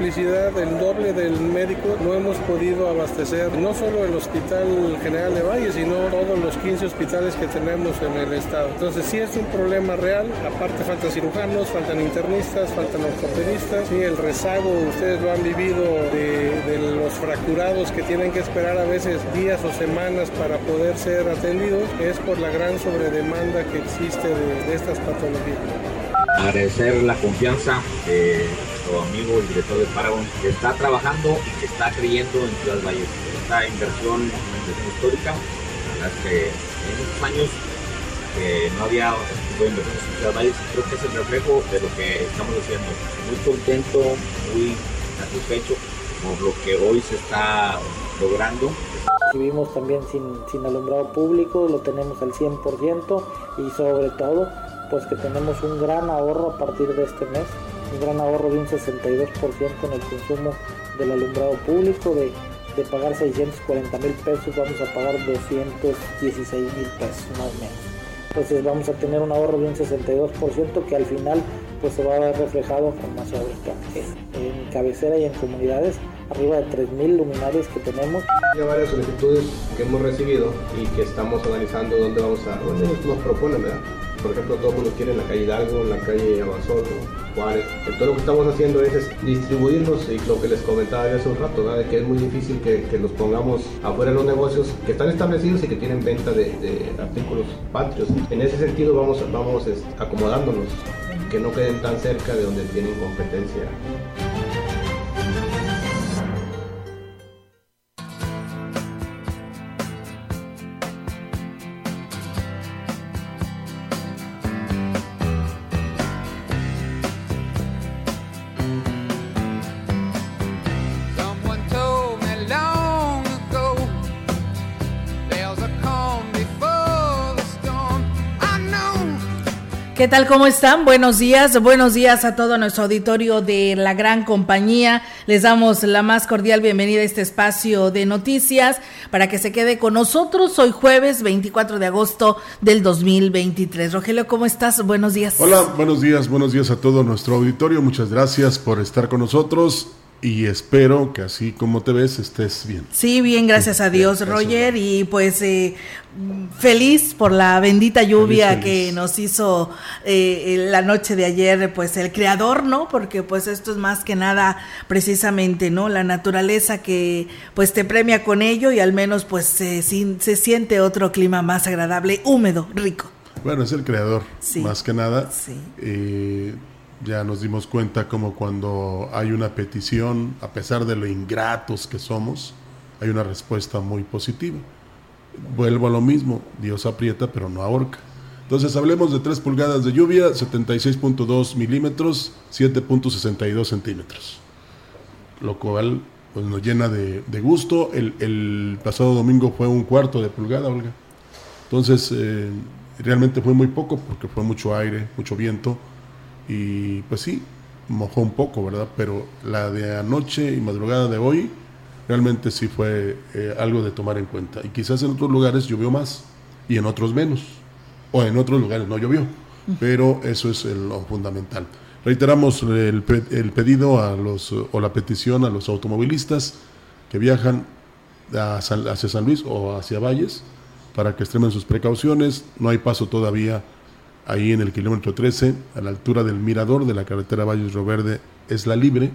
El doble del médico, no hemos podido abastecer no solo el Hospital General de Valle, sino todos los 15 hospitales que tenemos en el estado. Entonces sí es un problema real, aparte faltan cirujanos, faltan internistas, faltan ortopedistas, y el rezago, ustedes lo han vivido de, los fracturados que tienen que esperar a veces días o semanas para poder ser atendidos, es por la gran sobredemanda que existe de, estas patologías agradecer la confianza de nuestro amigo el director de Paragon que está trabajando y que está creyendo en Ciudad Valle. Esta inversión, histórica, las que en estos años que no había tipo de inversiones en Ciudad Valle, creo que es el reflejo de lo que estamos haciendo. Muy contento, muy satisfecho por lo que hoy se está logrando. Vivimos también sin, sin alumbrado público, lo tenemos al 100% y sobre todo pues que tenemos un gran ahorro a partir de este mes, un gran ahorro de un 62% en el consumo del alumbrado público, de, de pagar 640 mil pesos vamos a pagar 216 mil pesos más o menos. Entonces vamos a tener un ahorro de un 62% que al final pues se va a ver reflejado en más en cabecera y en comunidades arriba de 3.000 luminarias que tenemos. Hay varias solicitudes que hemos recibido y que estamos analizando dónde vamos a, dónde nos proponen, ¿verdad? Por ejemplo, todo el mundo quiere en la calle Hidalgo, en la calle Abasolo, Entonces lo que estamos haciendo es, distribuirnos y lo que les comentaba hace un rato, que es muy difícil que, que, los pongamos afuera de los negocios que están establecidos y que tienen venta de, de artículos patrios. En ese sentido vamos, vamos acomodándonos, que no queden tan cerca de donde tienen competencia. ¿Qué tal? ¿Cómo están? Buenos días. Buenos días a todo nuestro auditorio de la gran compañía. Les damos la más cordial bienvenida a este espacio de noticias para que se quede con nosotros hoy jueves 24 de agosto del 2023. Rogelio, ¿cómo estás? Buenos días. Hola, buenos días. Buenos días a todo nuestro auditorio. Muchas gracias por estar con nosotros y espero que así como te ves estés bien. Sí, bien, gracias a Dios, Roger, y pues eh, feliz por la bendita lluvia que nos hizo eh, la noche de ayer, pues el creador, ¿no? Porque pues esto es más que nada precisamente, ¿no? La naturaleza que pues te premia con ello y al menos pues se, se siente otro clima más agradable, húmedo, rico. Bueno, es el creador, más que nada. Sí. Ya nos dimos cuenta como cuando hay una petición, a pesar de lo ingratos que somos, hay una respuesta muy positiva. Vuelvo a lo mismo, Dios aprieta pero no ahorca. Entonces hablemos de 3 pulgadas de lluvia, 76.2 milímetros, 7.62 centímetros. Lo cual pues, nos llena de, gusto. El, pasado domingo fue un cuarto de pulgada, Olga. Entonces eh, realmente fue muy poco porque fue mucho aire, mucho viento y pues sí, mojó un poco, ¿verdad? Pero la de anoche y madrugada de hoy realmente sí fue eh, algo de tomar en cuenta. Y quizás en otros lugares llovió más y en otros menos. O en otros lugares no llovió. Pero eso es lo fundamental. Reiteramos el, el, pedido a los, o la petición a los automovilistas que viajan hacia San Luis o hacia Valles para que extremen sus precauciones. No hay paso todavía ahí en el kilómetro 13, a la altura del mirador de la carretera Valles Roverde, es la libre,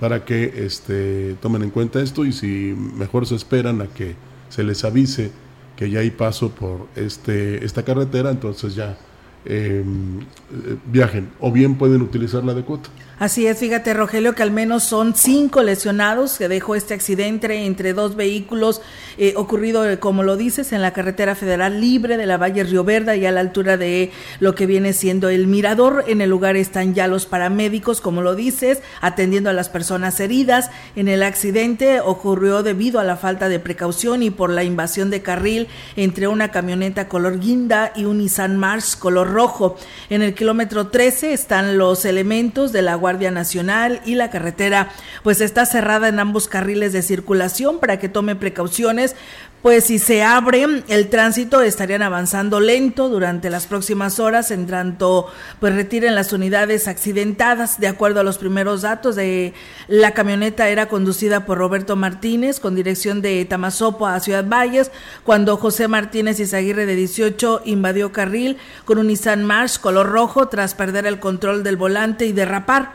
para que este, tomen en cuenta esto y si mejor se esperan a que se les avise que ya hay paso por este, esta carretera, entonces ya em, eh, viajen o bien pueden utilizar la de cuota. Así es, fíjate Rogelio que al menos son cinco lesionados que dejó este accidente entre dos vehículos eh, ocurrido, eh, como lo dices, en la carretera federal libre de la Valle Río Verde y a la altura de lo que viene siendo el mirador. En el lugar están ya los paramédicos, como lo dices, atendiendo a las personas heridas. En el accidente ocurrió debido a la falta de precaución y por la invasión de carril entre una camioneta color guinda y un Nissan Mars color rojo. En el kilómetro 13 están los elementos de la Guardia Nacional y la carretera pues está cerrada en ambos carriles de circulación para que tome precauciones pues si se abre el tránsito estarían avanzando lento durante las próximas horas en tanto pues retiren las unidades accidentadas. De acuerdo a los primeros datos de la camioneta era conducida por Roberto Martínez con dirección de Tamazopo a Ciudad Valles cuando José Martínez Izaguirre de 18 invadió carril con un Nissan March color rojo tras perder el control del volante y derrapar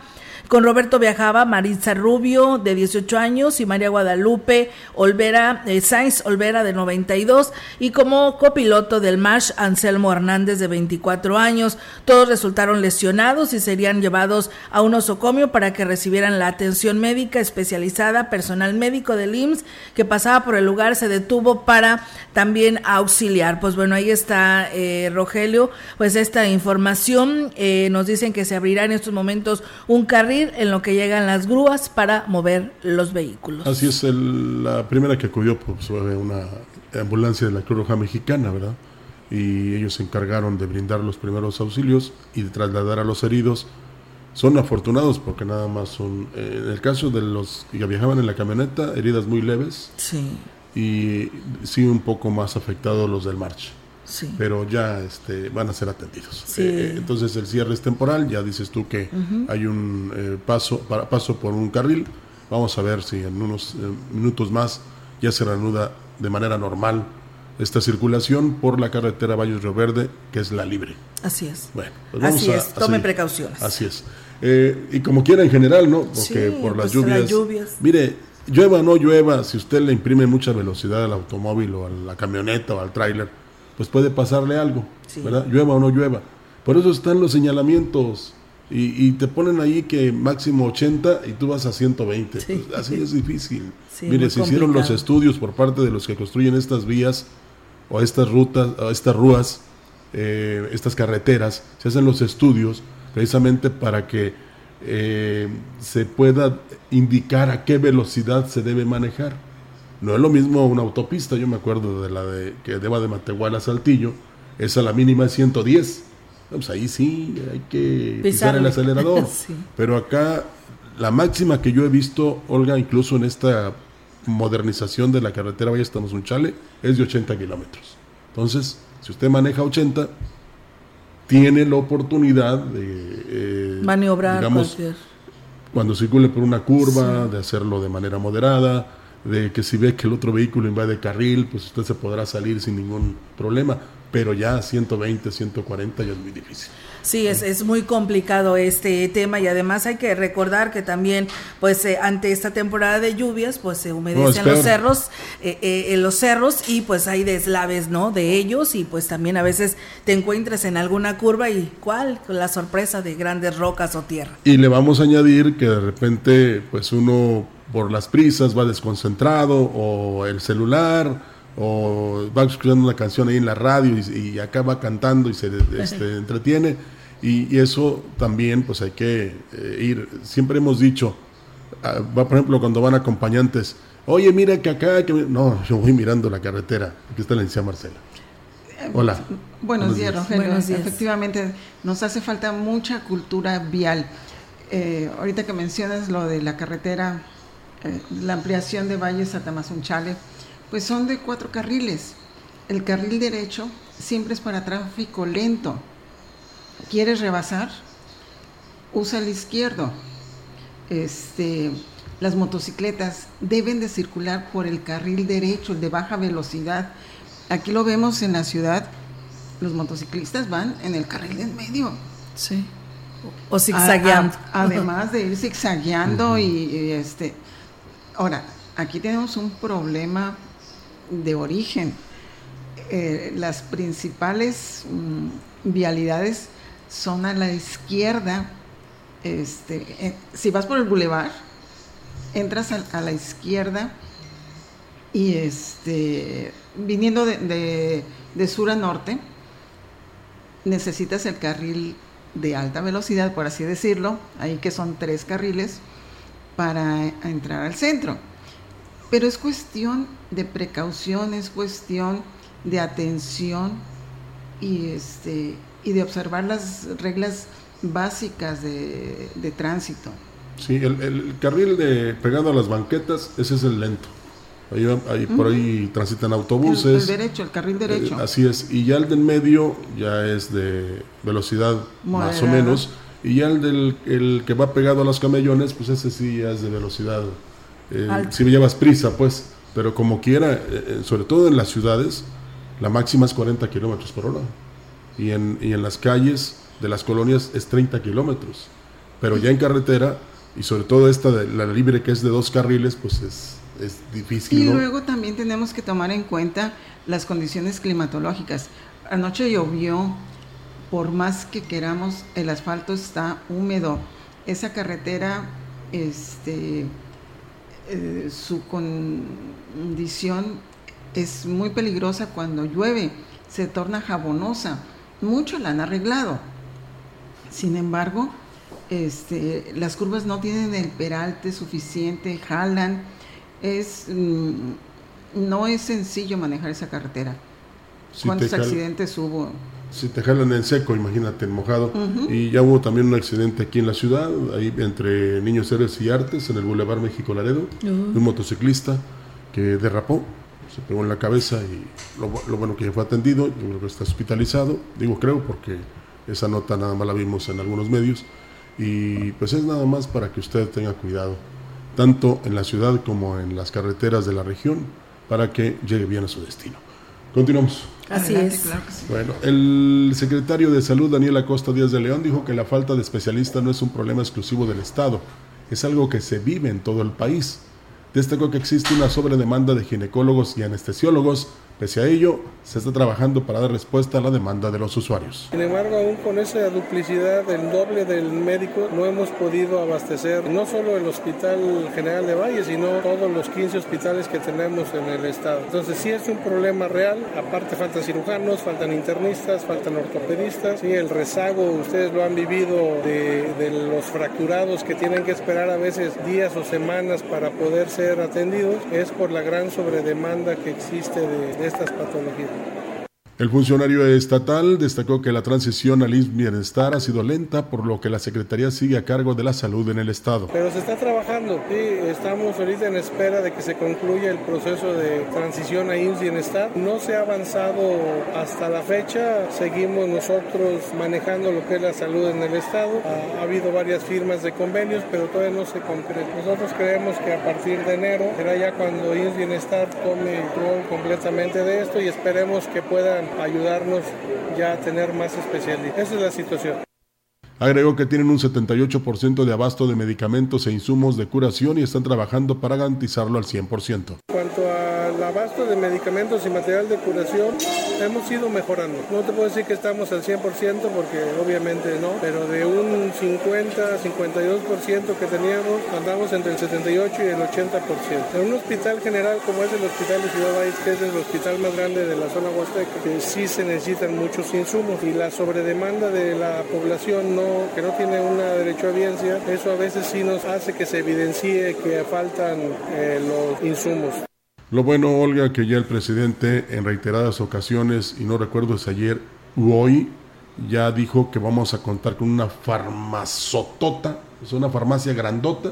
con Roberto viajaba Maritza Rubio, de 18 años, y María Guadalupe Olvera, eh, Sainz Olvera, de 92, y como copiloto del MASH, Anselmo Hernández, de 24 años. Todos resultaron lesionados y serían llevados a un osocomio para que recibieran la atención médica especializada. Personal médico del IMSS que pasaba por el lugar se detuvo para también auxiliar. Pues bueno, ahí está eh, Rogelio, pues esta información. Eh, nos dicen que se abrirá en estos momentos un carril en lo que llegan las grúas para mover los vehículos. Así es, la primera que acudió pues, fue una ambulancia de la Cruz Roja Mexicana, ¿verdad? Y ellos se encargaron de brindar los primeros auxilios y de trasladar a los heridos. Son afortunados porque nada más son, eh, en el caso de los que viajaban en la camioneta, heridas muy leves. Sí. Y sí un poco más afectados los del marcha pero ya este, van a ser atendidos. Eh, entonces el cierre es temporal, ya dices tú que hay un eh, paso, para, paso por un carril, vamos a ver si en unos eh, minutos más ya se reanuda de manera normal esta circulación por la carretera Valles Río Verde, que es la libre. Así es. Bueno, pues así es, tome precauciones. Así es. y como quiera en general, ¿no? Porque por las, pues lluvias, las lluvias. Mire, llueva o no llueva, si usted le imprime mucha velocidad al automóvil o a la camioneta o al tráiler, pues puede pasarle algo, ¿verdad? Llueva o no llueva. Por eso están los señalamientos y, te ponen ahí que máximo 80 y tú vas a 120. Pues, así es difícil. Mire, se hicieron los estudios por parte de los que construyen estas vías o estas rutas, o estas rúas, eh, estas carreteras, se hacen los estudios precisamente para que eh, se pueda indicar a qué velocidad se debe manejar. No es lo mismo una autopista, yo me acuerdo de la de que deba de Matehuala a Saltillo, esa la mínima es 110. Pues ahí sí hay que pisar el acelerador. Pero acá la máxima que yo he visto, Olga, incluso en esta modernización de la carretera Valle Estamos un chale, es de 80 kilómetros. Entonces, si usted maneja 80, tiene la oportunidad de eh, maniobrar digamos, cuando circule por una curva, de hacerlo de manera moderada, de que si ve que el otro vehículo invade carril, pues usted se podrá salir sin ningún problema, pero ya 120, 140 ya es muy difícil. Sí, es, es muy complicado este tema y además hay que recordar que también, pues eh, ante esta temporada de lluvias, pues se humedecen los cerros, eh, eh, en los cerros y pues hay deslaves, ¿no? De ellos y pues también a veces te encuentras en alguna curva y ¿cuál? La sorpresa de grandes rocas o tierra. Y le vamos a añadir que de repente, pues uno por las prisas va desconcentrado o el celular o va escuchando una canción ahí en la radio y, acá va cantando y se este, entretiene. Y, eso también pues hay que eh, ir. Siempre hemos dicho ah, va por ejemplo cuando van acompañantes oye mira que acá que no yo voy mirando la carretera aquí está la licenciada Marcela. Hola. Buenos, días, Rogelio. Efectivamente, nos hace falta mucha cultura vial. Eh, ahorita que mencionas lo de la carretera eh, la ampliación de Valles a Tamazunchale, pues son de cuatro carriles. El carril derecho siempre es para tráfico lento. ¿Quieres rebasar? Usa el izquierdo. Este, las motocicletas deben de circular por el carril derecho, el de baja velocidad. Aquí lo vemos en la ciudad, los motociclistas van en el carril en medio. Sí. O zigzagueando. además de ir zigzagueando y, este Ahora, aquí tenemos un problema de origen. eh, las principales mm, vialidades son a la izquierda. Este, si vas por el bulevar, entras a, la izquierda y este, viniendo de sur a norte, necesitas el carril de alta velocidad, por así decirlo, ahí que son tres carriles para entrar al centro. Pero es cuestión de precaución, es cuestión de atención y, este, y de observar las reglas básicas de, tránsito. Sí, el, carril de pegado a las banquetas, ese es el lento. Ahí, por ahí transitan autobuses. El, derecho, el carril derecho. Eh, así es. Y ya el del medio ya es de velocidad más o menos. Y ya el del el que va pegado a los camellones, pues ese sí ya es de velocidad. Eh, si me llevas prisa, pues. Pero como quiera, eh, eh, sobre todo en las ciudades, la máxima es 40 kilómetros por hora. Y en, y en las calles de las colonias es 30 kilómetros. Pero ya en carretera, y sobre todo esta de la libre que es de dos carriles, pues es es difícil. Y luego también tenemos que tomar en cuenta las condiciones climatológicas. Anoche llovió, por más que queramos, el asfalto está húmedo. Esa carretera, este, eh, su condición es muy peligrosa cuando llueve, se torna jabonosa. Muchos la han arreglado. Sin embargo, este, las curvas no tienen el peralte suficiente, jalan es mm, no es sencillo manejar esa carretera. ¿Cuántos accidentes hubo? Si te jalan en seco, imagínate, en mojado. Y ya hubo también un accidente aquí en la ciudad, ahí entre Niños Héroes y Artes, en el Boulevard México Laredo, un motociclista que derrapó, se pegó en la cabeza y lo, lo, bueno que ya fue atendido, yo creo que está hospitalizado, digo creo porque esa nota nada más la vimos en algunos medios, y pues es nada más para que usted tenga cuidado tanto en la ciudad como en las carreteras de la región, para que llegue bien a su destino. Continuamos. Así es. Bueno, el secretario de Salud, Daniel Acosta Díaz de León, dijo que la falta de especialistas no es un problema exclusivo del Estado, es algo que se vive en todo el país. Destacó que existe una sobredemanda de ginecólogos y anestesiólogos Pese a ello, se está trabajando para dar respuesta a la demanda de los usuarios. Sin embargo, aún con esa duplicidad del doble del médico, no hemos podido abastecer no solo el Hospital General de Valle, sino todos los 15 hospitales que tenemos en el estado. Entonces sí es un problema real. Aparte faltan cirujanos, faltan internistas, faltan ortopedistas. Sí, el rezago, ustedes lo han vivido de, de los fracturados que tienen que esperar a veces días o semanas para poder ser atendidos, es por la gran sobredemanda que existe estas patologías. El funcionario estatal destacó que la transición al bienestar ha sido lenta, por lo que la Secretaría sigue a cargo de la salud en el Estado. Pero se está trabajando, sí, estamos ahorita en espera de que se concluya el proceso de transición a IMSS bienestar. No se ha avanzado hasta la fecha, seguimos nosotros manejando lo que es la salud en el Estado. Ha, habido varias firmas de convenios, pero todavía no se concreta. Nosotros creemos que a partir de enero será ya cuando IMSS bienestar tome control completamente de esto y esperemos que puedan ayudarnos ya a tener más especialistas. Esa es la situación. Agregó que tienen un 78% de abasto de medicamentos e insumos de curación y están trabajando para garantizarlo al 100%. Cuanto al abasto de medicamentos y material de curación, hemos ido mejorando. No te puedo decir que estamos al 100% porque obviamente no, pero de un 50, 52% que teníamos, andamos entre el 78 y el 80%. En un hospital general como es el Hospital de Ciudad Valles, que es el hospital más grande de la zona huasteca, que sí se necesitan muchos insumos y la sobredemanda de la población no que no tiene una derecho a audiencia, eso a veces sí nos hace que se evidencie que faltan eh, los insumos. Lo bueno, Olga, que ya el presidente en reiteradas ocasiones, y no recuerdo si ayer u hoy, ya dijo que vamos a contar con una farmazotota, es una farmacia grandota,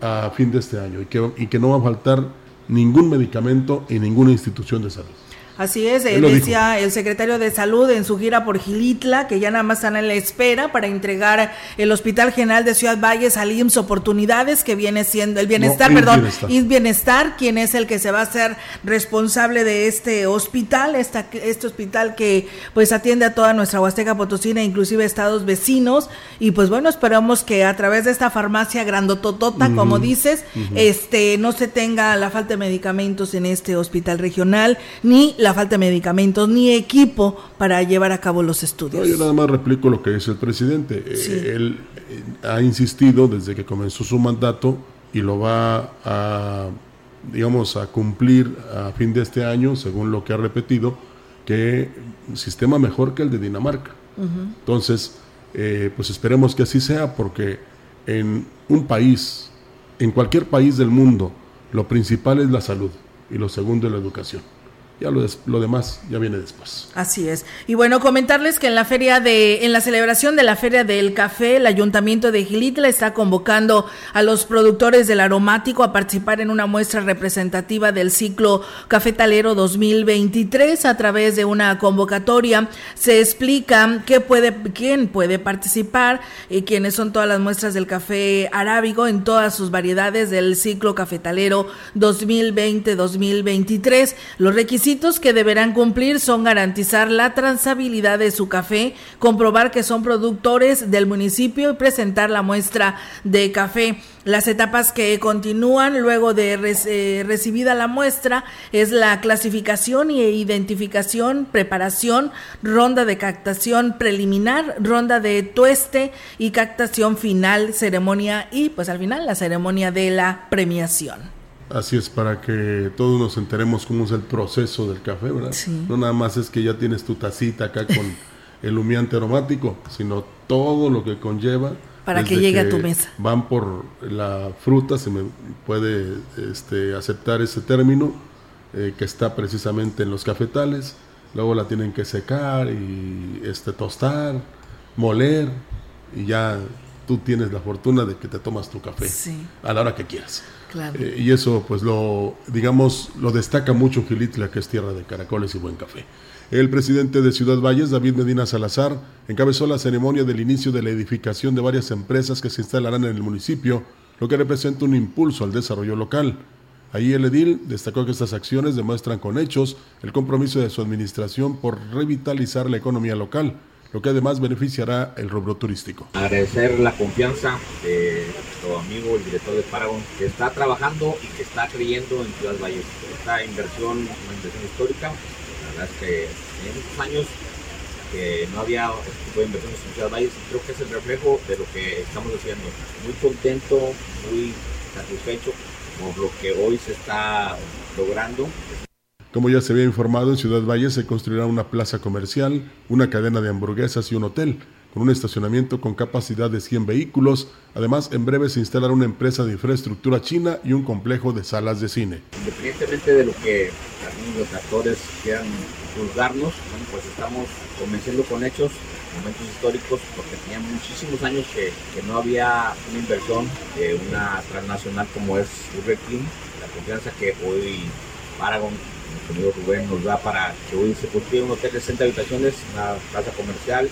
a fin de este año, y que, y que no va a faltar ningún medicamento en ninguna institución de salud. Así es, decía el secretario de Salud en su gira por Gilitla, que ya nada más están en la espera para entregar el Hospital General de Ciudad Valles al IMSS Oportunidades, que viene siendo el bienestar, perdón, bienestar. bienestar, quien es el que se va a ser responsable de este hospital, esta, este hospital que pues atiende a toda nuestra Huasteca Potosina, inclusive estados vecinos, y pues bueno, esperamos que a través de esta farmacia grandototota, como dices, este no se tenga la falta de medicamentos en este hospital regional, ni la falta de medicamentos ni equipo para llevar a cabo los estudios. yo nada más replico lo que dice el presidente. Eh, él eh, ha insistido desde que comenzó su mandato y lo va a, digamos, a cumplir a fin de este año, según lo que ha repetido, que un sistema mejor que el de Dinamarca. Entonces, eh, pues esperemos que así sea, porque en un país, en cualquier país del mundo, lo principal es la salud y lo segundo es la educación. Ya lo, lo, demás ya viene después. Así es. Y bueno, comentarles que en la feria de, en la celebración de la Feria del Café, el Ayuntamiento de Gilitla está convocando a los productores del aromático a participar en una muestra representativa del ciclo cafetalero 2023 a través de una convocatoria. Se explica qué puede, quién puede participar y quiénes son todas las muestras del café arábigo en todas sus variedades del ciclo cafetalero 2020-2023. Los requisitos que deberán cumplir son garantizar la transabilidad de su café, comprobar que son productores del municipio y presentar la muestra de café. Las etapas que continúan luego de eh, recibida la muestra es la clasificación e identificación, preparación, ronda de captación preliminar, ronda de tueste y captación final, ceremonia y pues al final la ceremonia de la premiación. Así es, para que todos nos enteremos cómo es el proceso del café, ¿verdad? No nada más es que ya tienes tu tacita acá con el humeante aromático, sino todo lo que conlleva. Para que llegue a tu mesa. Van por la fruta, se me puede este, aceptar ese término, eh, que está precisamente en los cafetales. Luego la tienen que secar y este, tostar, moler, y ya tú tienes la fortuna de que te tomas tu café a la hora que quieras. Eh, y eso, pues lo, digamos, lo destaca mucho Gilitla, que es tierra de caracoles y buen café. El presidente de Ciudad Valles, David Medina Salazar, encabezó la ceremonia del inicio de la edificación de varias empresas que se instalarán en el municipio, lo que representa un impulso al desarrollo local. Ahí el edil destacó que estas acciones demuestran con hechos el compromiso de su administración por revitalizar la economía local lo que además beneficiará el rubro turístico. Agradecer la confianza de amigo, el director de Paragon, que está trabajando y que está creyendo en Ciudad Valles. Esta inversión, una inversión histórica, la verdad es que en estos años que no había este tipo de inversiones en Ciudad Valles, creo que es el reflejo de lo que estamos haciendo. Muy contento, muy satisfecho por lo que hoy se está logrando. Como ya se había informado, en Ciudad Valle se construirá una plaza comercial, una cadena de hamburguesas y un hotel, con un estacionamiento con capacidad de 100 vehículos. Además, en breve se instalará una empresa de infraestructura china y un complejo de salas de cine. Independientemente de lo que los actores quieran juzgarnos, pues estamos convenciendo con hechos momentos históricos porque tenía muchísimos años que, no había una inversión de una transnacional como es Burger King, la confianza que hoy Paragon amigo Rubén nos da para que hoy se construya un hotel de 60 habitaciones, una plaza comercial.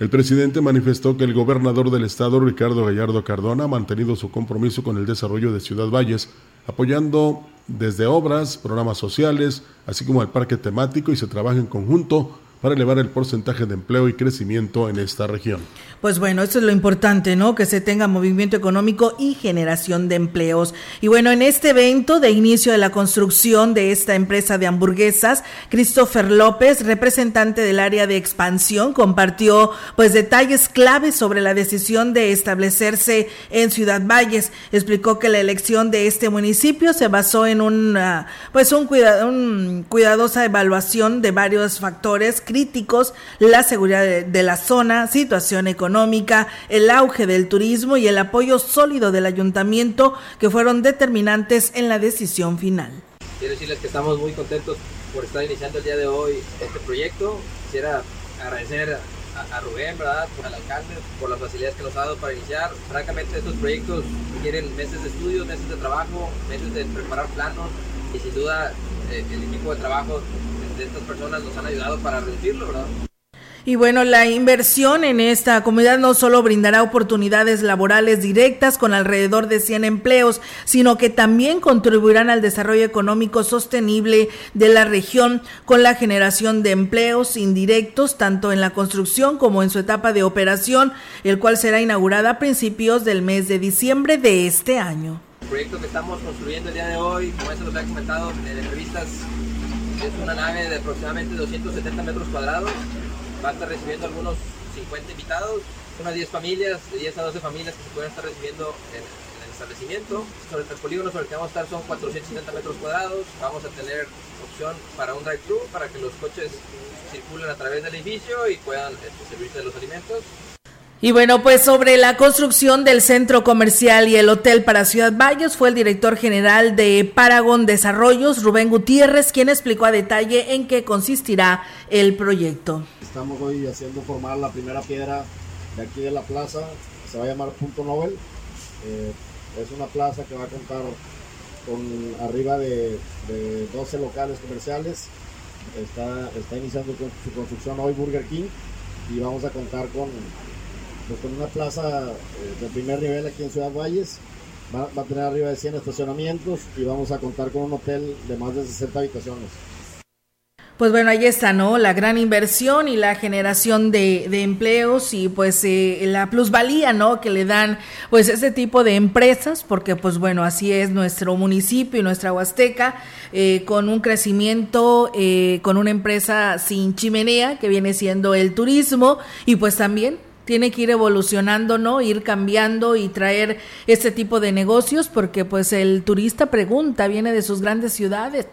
El presidente manifestó que el gobernador del estado, Ricardo Gallardo Cardona, ha mantenido su compromiso con el desarrollo de Ciudad Valles, apoyando desde obras, programas sociales, así como el parque temático y se trabaja en conjunto para elevar el porcentaje de empleo y crecimiento en esta región. Pues bueno, eso es lo importante, ¿no? Que se tenga movimiento económico y generación de empleos. Y bueno, en este evento de inicio de la construcción de esta empresa de hamburguesas, Christopher López, representante del área de expansión, compartió pues detalles claves sobre la decisión de establecerse en Ciudad Valles. Explicó que la elección de este municipio se basó en una pues un, un cuidadosa evaluación de varios factores críticos, la seguridad de, la zona, situación económica, el auge del turismo y el apoyo sólido del ayuntamiento que fueron determinantes en la decisión final. Quiero decirles que estamos muy contentos por estar iniciando el día de hoy este proyecto. Quisiera agradecer a, Rubén, ¿verdad? Por el alcalde, por las facilidades que nos ha dado para iniciar. Francamente, estos proyectos quieren meses de estudio, meses de trabajo, meses de preparar planos y sin duda eh, el equipo de trabajo de estas personas nos han ayudado para reducirlo, ¿verdad? Y bueno, la inversión en esta comunidad no solo brindará oportunidades laborales directas con alrededor de 100 empleos, sino que también contribuirán al desarrollo económico sostenible de la región con la generación de empleos indirectos tanto en la construcción como en su etapa de operación, el cual será inaugurada a principios del mes de diciembre de este año. El proyecto que estamos construyendo el día de hoy, como eso lo había comentado en entrevistas es una nave de aproximadamente 270 metros cuadrados. Va a estar recibiendo algunos 50 invitados, unas 10 familias, de 10 a 12 familias que se pueden estar recibiendo en, el establecimiento. Sobre el polígono sobre el que vamos a estar son 470 metros cuadrados. Vamos a tener opción para un drive-thru para que los coches circulen a través del edificio y puedan este, servirse de los alimentos. Y bueno, pues sobre la construcción del centro comercial y el hotel para Ciudad Valles fue el director general de Paragon Desarrollos, Rubén Gutiérrez, quien explicó a detalle en qué consistirá el proyecto. Estamos hoy haciendo formar la primera piedra de aquí de la plaza, se va a llamar Punto Nobel. Eh, es una plaza que va a contar con arriba de, 12 locales comerciales. Está iniciando su construcción hoy Burger King y vamos a contar con pues, con una plaza eh, de primer nivel aquí en Ciudad Valles. Va, a tener arriba de 100 estacionamientos y vamos a contar con un hotel de más de 60 habitaciones. Pues bueno, ahí está, ¿no? La gran inversión y la generación de, empleos y pues eh, la plusvalía, ¿no? Que le dan pues este tipo de empresas, porque pues bueno, así es nuestro municipio y nuestra Huasteca, eh, con un crecimiento, con una empresa sin chimenea, que viene siendo el turismo, y pues también tiene que ir evolucionando, ¿no? Ir cambiando y traer este tipo de negocios porque pues el turista pregunta, viene de sus grandes ciudades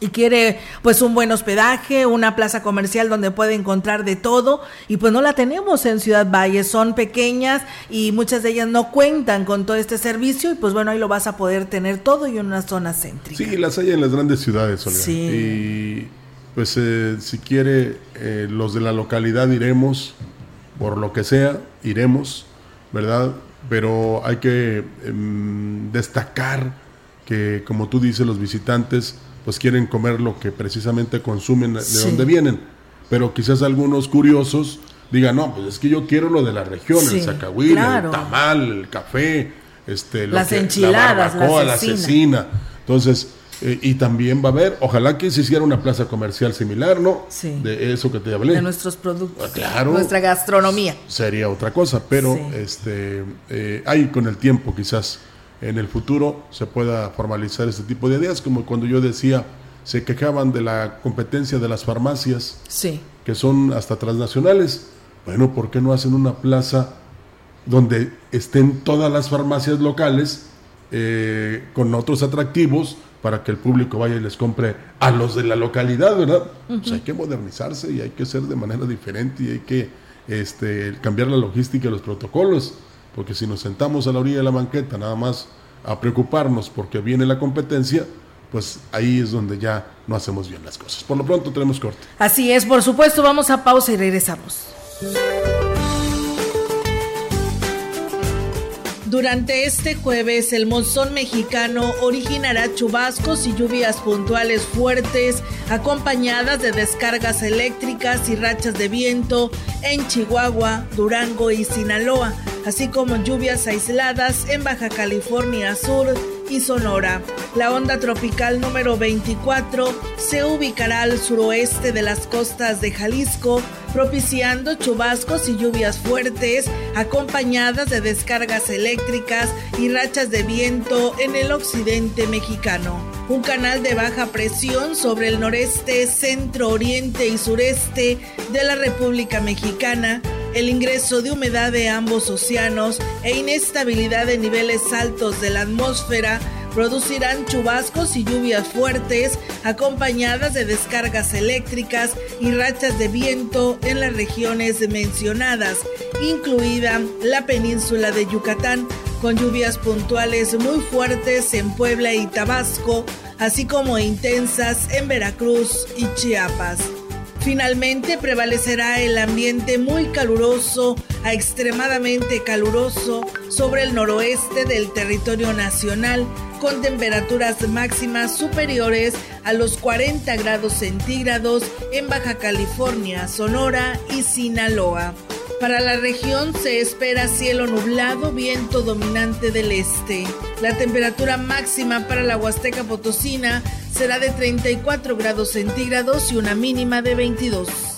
y quiere pues un buen hospedaje, una plaza comercial donde puede encontrar de todo y pues no la tenemos en Ciudad Valle, son pequeñas y muchas de ellas no cuentan con todo este servicio y pues bueno, ahí lo vas a poder tener todo y en una zona céntrica. Sí, las hay en las grandes ciudades, Olga. Sí. Y pues eh, si quiere, eh, los de la localidad iremos por lo que sea, iremos, ¿verdad? Pero hay que em, destacar que, como tú dices, los visitantes pues quieren comer lo que precisamente consumen de donde vienen. Pero quizás algunos curiosos digan, no, pues es que yo quiero lo de la región, el zacahuil, el tamal, el café, este, las enchiladas, la barbacoa, la cecina. Entonces, eh, y también va a haber, ojalá que se hiciera una plaza comercial similar, ¿no? Sí. De eso que te hablé. De nuestros productos. Ah, claro. Nuestra gastronomía. Sería otra cosa, pero este eh, hay con el tiempo quizás en el futuro se pueda formalizar este tipo de ideas, como cuando yo decía, se quejaban de la competencia de las farmacias, sí. que son hasta transnacionales. Bueno, ¿por qué no hacen una plaza donde estén todas las farmacias locales eh, con otros atractivos? para que el público vaya y les compre a los de la localidad, ¿verdad? Pues hay que modernizarse y hay que ser de manera diferente y hay que este, cambiar la logística y los protocolos, porque si nos sentamos a la orilla de la banqueta nada más a preocuparnos porque viene la competencia, pues ahí es donde ya no hacemos bien las cosas. Por lo pronto tenemos corte. Así es, por supuesto, vamos a pausa y regresamos. Durante este jueves, el monzón mexicano originará chubascos y lluvias puntuales fuertes, acompañadas de descargas eléctricas y rachas de viento en Chihuahua, Durango y Sinaloa, así como lluvias aisladas en Baja California Sur y Sonora. La onda tropical número 24 se ubicará al suroeste de las costas de Jalisco, propiciando chubascos y lluvias fuertes acompañadas de descargas eléctricas y rachas de viento en el occidente mexicano. Un canal de baja presión sobre el noreste, centro, oriente y sureste de la República Mexicana. El ingreso de humedad de ambos océanos e inestabilidad de niveles altos de la atmósfera producirán chubascos y lluvias fuertes acompañadas de descargas eléctricas y rachas de viento en las regiones mencionadas, incluida la península de Yucatán, con lluvias puntuales muy fuertes en Puebla y Tabasco, así como intensas en Veracruz y Chiapas. Finalmente prevalecerá el ambiente muy caluroso a extremadamente caluroso sobre el noroeste del territorio nacional, con temperaturas máximas superiores a los 40 grados centígrados en Baja California, Sonora y Sinaloa. Para la región se espera cielo nublado, viento dominante del este. La temperatura máxima para la Huasteca Potosina será de 34 grados centígrados y una mínima de 22.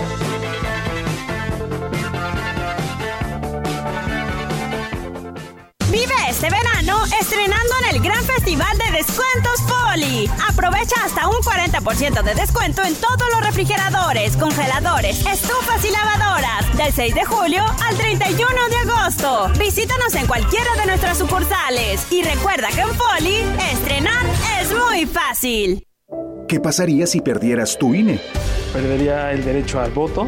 estrenando en el gran festival de descuentos Poli. Aprovecha hasta un 40% de descuento en todos los refrigeradores, congeladores, estufas y lavadoras. Del 6 de julio al 31 de agosto. Visítanos en cualquiera de nuestras sucursales. Y recuerda que en Poli, estrenar es muy fácil. ¿Qué pasaría si perdieras tu INE? Perdería el derecho al voto.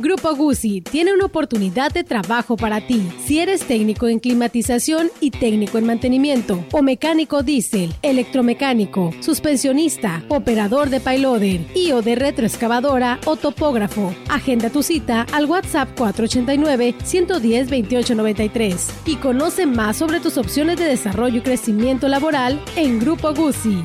Grupo Guzzi tiene una oportunidad de trabajo para ti. Si eres técnico en climatización y técnico en mantenimiento, o mecánico diésel, electromecánico, suspensionista, operador de payloader y o de retroexcavadora o topógrafo, agenda tu cita al WhatsApp 489-110-2893 y conoce más sobre tus opciones de desarrollo y crecimiento laboral en Grupo Guzzi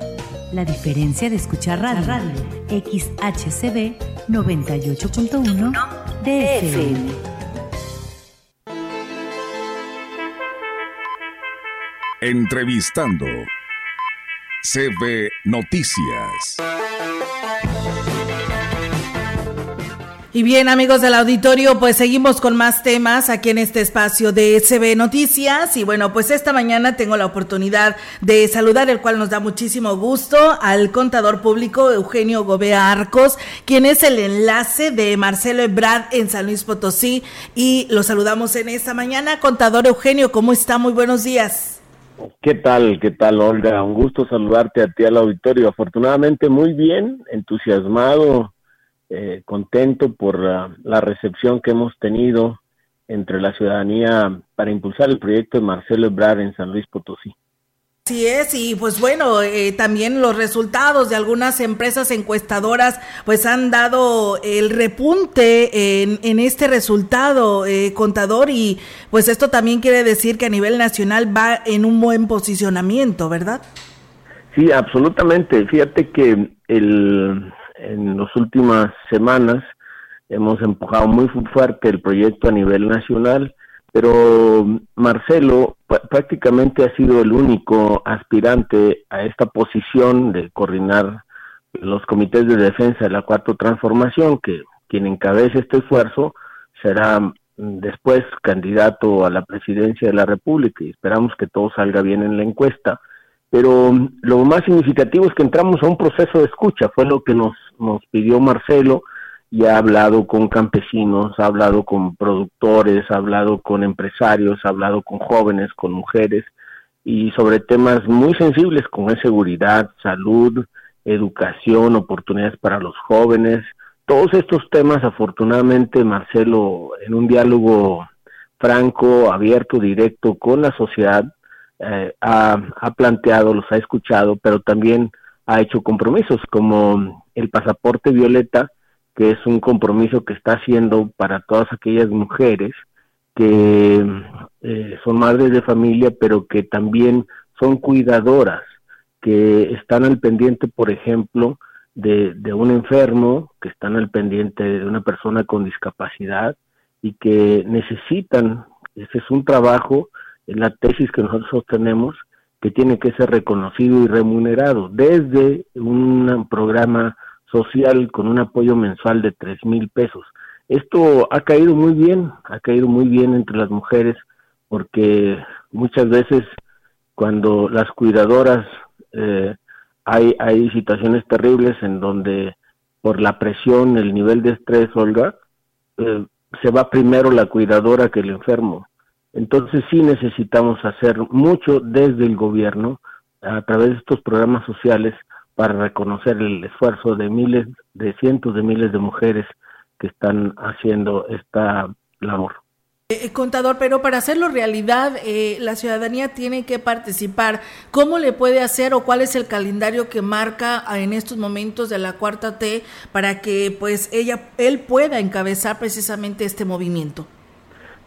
La diferencia de escuchar radio, radio. XHCB 98.1 DFM. Entrevistando CB Noticias. Y bien, amigos del auditorio, pues seguimos con más temas aquí en este espacio de CB Noticias. Y bueno, pues esta mañana tengo la oportunidad de saludar, el cual nos da muchísimo gusto, al contador público Eugenio Gobea Arcos, quien es el enlace de Marcelo Ebrard en San Luis Potosí. Y lo saludamos en esta mañana. Contador Eugenio, ¿cómo está? Muy buenos días. ¿Qué tal? ¿Qué tal, Olga? Un gusto saludarte a ti al auditorio. Afortunadamente muy bien, entusiasmado eh, contento por la, recepción que hemos tenido entre la ciudadanía para impulsar el proyecto de Marcelo Ebrard en San Luis Potosí. Así es, y pues bueno, eh, también los resultados de algunas empresas encuestadoras pues han dado el repunte en, en este resultado, eh, contador, y pues esto también quiere decir que a nivel nacional va en un buen posicionamiento, ¿verdad? Sí, absolutamente. Fíjate que el, en las últimas semanas hemos empujado muy fuerte el proyecto a nivel nacional, pero Marcelo prácticamente ha sido el único aspirante a esta posición de coordinar los comités de defensa de la cuarta transformación, que quien encabece este esfuerzo será después candidato a la presidencia de la República y esperamos que todo salga bien en la encuesta pero lo más significativo es que entramos a un proceso de escucha, fue lo que nos, nos pidió Marcelo, y ha hablado con campesinos, ha hablado con productores, ha hablado con empresarios, ha hablado con jóvenes, con mujeres, y sobre temas muy sensibles como es seguridad, salud, educación, oportunidades para los jóvenes. Todos estos temas, afortunadamente, Marcelo, en un diálogo franco, abierto, directo con la sociedad, eh, ha, planteado, los ha escuchado, pero también ha hecho compromisos como el pasaporte violeta que es un compromiso que está haciendo para todas aquellas mujeres que eh, son madres de familia, pero que también son cuidadoras, que están al pendiente, por ejemplo, de, un enfermo, que están al pendiente de una persona con discapacidad y que necesitan, ese es un trabajo, la tesis que nosotros tenemos, que tiene que ser reconocido y remunerado desde un programa social con un apoyo mensual de tres mil pesos. Esto ha caído muy bien, ha caído muy bien entre las mujeres porque muchas veces cuando las cuidadoras eh, hay, hay situaciones terribles en donde por la presión, el nivel de estrés, Olga, eh, se va primero la cuidadora que el enfermo. Entonces sí necesitamos hacer mucho desde el gobierno a través de estos programas sociales para reconocer el esfuerzo de miles, de cientos de miles de mujeres que están haciendo esta labor. Eh, eh, contador, pero para hacerlo realidad, eh, la ciudadanía tiene que participar. ¿Cómo le puede hacer o cuál es el calendario que marca en estos momentos de la cuarta T para que pues ella, él pueda encabezar precisamente este movimiento?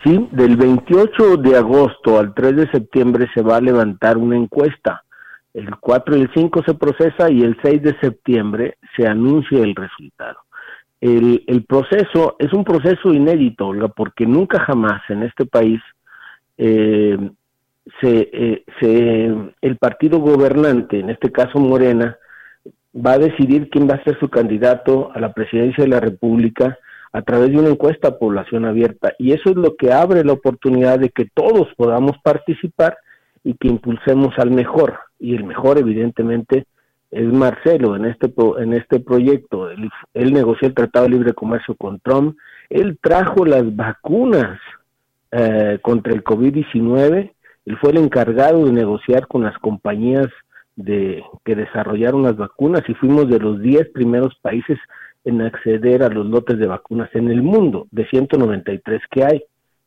Sí, del 28 de agosto al 3 de septiembre se va a levantar una encuesta. El 4 y el 5 se procesa y el 6 de septiembre se anuncia el resultado. El, proceso es un proceso inédito, Olga, porque nunca jamás en este país eh, eh, se, el partido gobernante, en este caso Morena, va a decidir quién va a ser su candidato a la presidencia de la República a través de una encuesta a población abierta. Y eso es lo que abre la oportunidad de que todos podamos participar y que impulsemos al mejor. Y el mejor, evidentemente, es Marcelo en este, en este proyecto. Él, negoció el Tratado de Libre Comercio con Trump, él trajo las vacunas eh, contra el COVID-19, él fue el encargado de negociar con las compañías de que desarrollaron las vacunas y fuimos de los 10 primeros países en acceder a los lotes de vacunas en el mundo, de 193 que hay.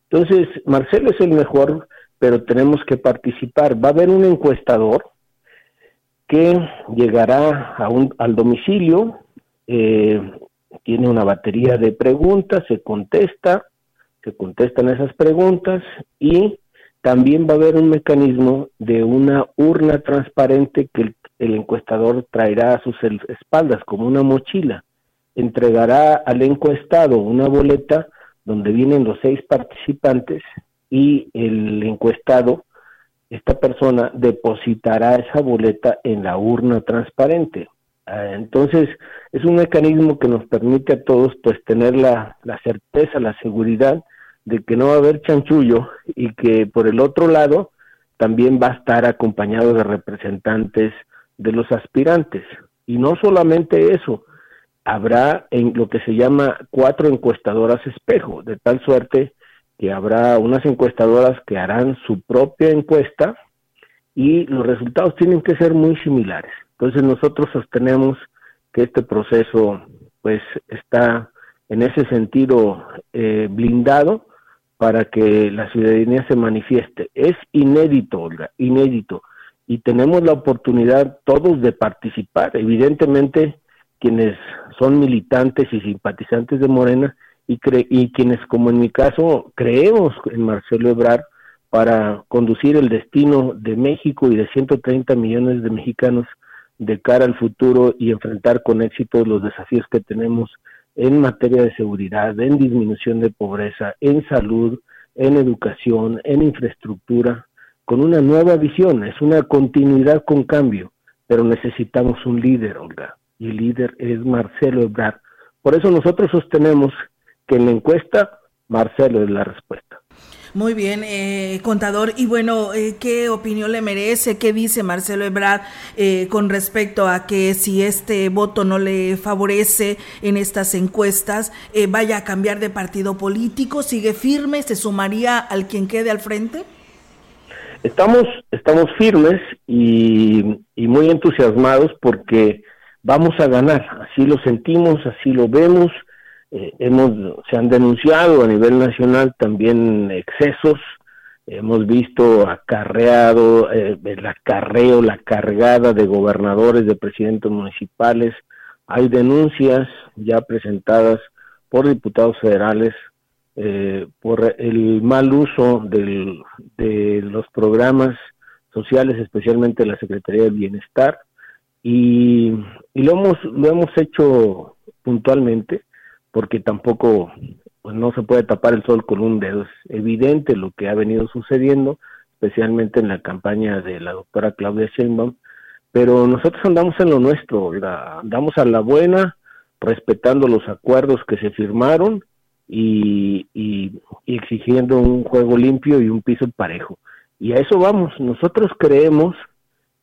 Entonces, Marcelo es el mejor, pero tenemos que participar. Va a haber un encuestador que llegará a un, al domicilio, eh, tiene una batería de preguntas, se contesta, se contestan esas preguntas y también va a haber un mecanismo de una urna transparente que el encuestador traerá a sus espaldas como una mochila entregará al encuestado una boleta donde vienen los seis participantes y el encuestado, esta persona, depositará esa boleta en la urna transparente. Ah, entonces, es un mecanismo que nos permite a todos pues tener la, la certeza, la seguridad de que no va a haber chanchullo y que por el otro lado también va a estar acompañado de representantes de los aspirantes. Y no solamente eso, habrá en lo que se llama cuatro encuestadoras espejo, de tal suerte que habrá unas encuestadoras que harán su propia encuesta y los resultados tienen que ser muy similares. Entonces nosotros sostenemos que este proceso pues está en ese sentido eh, blindado para que la ciudadanía se manifieste. Es inédito, Olga, inédito. Y tenemos la oportunidad todos de participar. Evidentemente, quienes son militantes y simpatizantes de Morena y, y quienes, como en mi caso, creemos en Marcelo Ebrard para conducir el destino de México y de 130 millones de mexicanos de cara al futuro y enfrentar con éxito los desafíos que tenemos en materia de seguridad, en disminución de pobreza, en salud, en educación, en infraestructura, con una nueva visión, es una continuidad con cambio, pero necesitamos un líder, Olga y el líder es Marcelo Ebrard. Por eso nosotros sostenemos que en la encuesta Marcelo es la respuesta. Muy bien, eh, contador. Y bueno, eh, ¿qué opinión le merece? ¿Qué dice Marcelo Ebrard eh, con respecto a que si este voto no le favorece en estas encuestas, vaya a cambiar de partido político? ¿Sigue firme? ¿Se sumaría al quien quede al frente? Estamos, estamos firmes y, y muy entusiasmados porque vamos a ganar, así lo sentimos, así lo vemos, eh, hemos, se han denunciado a nivel nacional también excesos, hemos visto acarreado, eh, el acarreo, la cargada de gobernadores, de presidentes municipales, Hay denuncias ya presentadas por diputados federales eh, por el mal uso del, de los programas sociales, especialmente la Secretaría del Bienestar, y, y, lo hemos lo hemos hecho puntualmente porque tampoco pues no se puede tapar el sol con un dedo es evidente lo que ha venido sucediendo especialmente en la campaña de la doctora Claudia Sheinbaum pero nosotros andamos en lo nuestro andamos a la buena respetando los acuerdos que se firmaron y, y, exigiendo un juego limpio y un piso parejo. Y a eso vamos. Nosotros creemos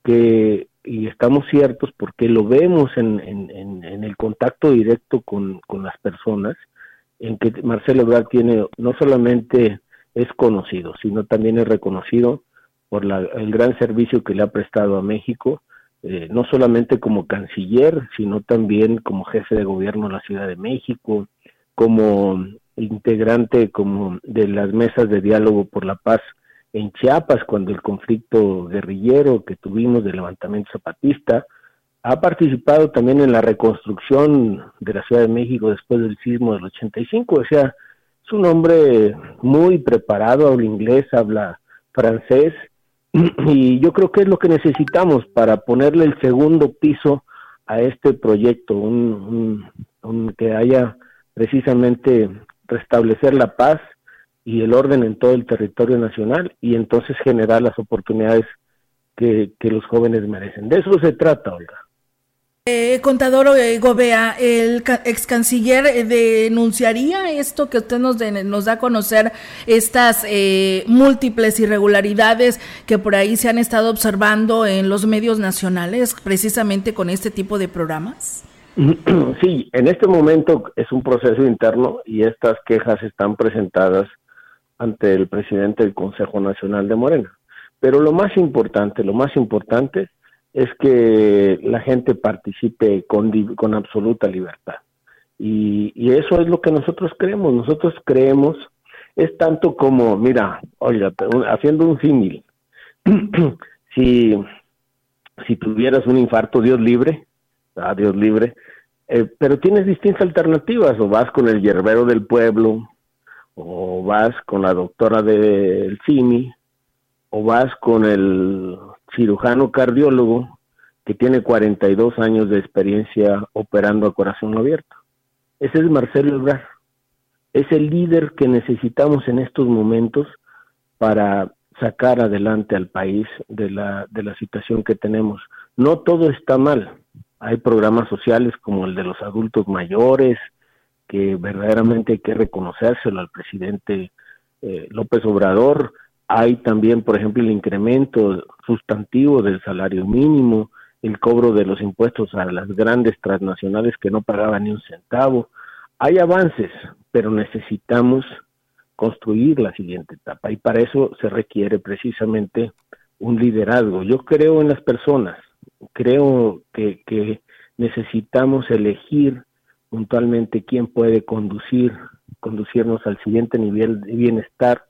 que, y estamos ciertos porque lo vemos en, en, el contacto directo con, con, las personas, en que Marcelo Ebrard tiene, no solamente es conocido, sino también es reconocido por la, el gran servicio que le ha prestado a México, eh, no solamente como canciller, sino también como jefe de gobierno de la Ciudad de México, como integrante como de las mesas de diálogo por la paz en Chiapas cuando el conflicto guerrillero que tuvimos del levantamiento zapatista ha participado también en la reconstrucción de la Ciudad de México después del sismo del 85, o sea, es un hombre muy preparado, habla inglés, habla francés, y yo creo que es lo que necesitamos para ponerle el segundo piso a este proyecto, un, que haya precisamente restablecer la paz y el orden en todo el territorio nacional y entonces generar las oportunidades que, que los jóvenes merecen. De eso se trata, Olga. Eh, contador eh, Gobea, el ex canciller eh, denunciaría esto que usted nos, nos da a conocer, estas eh, múltiples irregularidades que por ahí se han estado observando en los medios nacionales, precisamente con este tipo de programas. Sí, en este momento es un proceso interno y estas quejas están presentadas ante el presidente del Consejo Nacional de Morena. Pero lo más importante, lo más importante es que la gente participe con, con absoluta libertad. Y, eso es lo que nosotros creemos. Nosotros creemos, es tanto como, mira, oiga, haciendo un símil, si, si tuvieras un infarto, Dios libre, ah, Dios libre, eh, pero tienes distintas alternativas, o vas con el hierbero del pueblo, o vas con la doctora del CIMI, o vas con el cirujano cardiólogo que tiene 42 años de experiencia operando a corazón abierto. Ese es Marcelo Ebrard. Es el líder que necesitamos en estos momentos para sacar adelante al país de la, de la situación que tenemos. No todo está mal. Hay programas sociales como el de los adultos mayores, que verdaderamente hay que reconocérselo al presidente eh, López Obrador. Hay también, por ejemplo, el incremento sustantivo del salario mínimo, el cobro de los impuestos a las grandes transnacionales que no pagaban ni un centavo. Hay avances, pero necesitamos construir la siguiente etapa y para eso se requiere precisamente un liderazgo. Yo creo en las personas, creo que, que necesitamos elegir puntualmente quién puede conducir, conducirnos al siguiente nivel de bienestar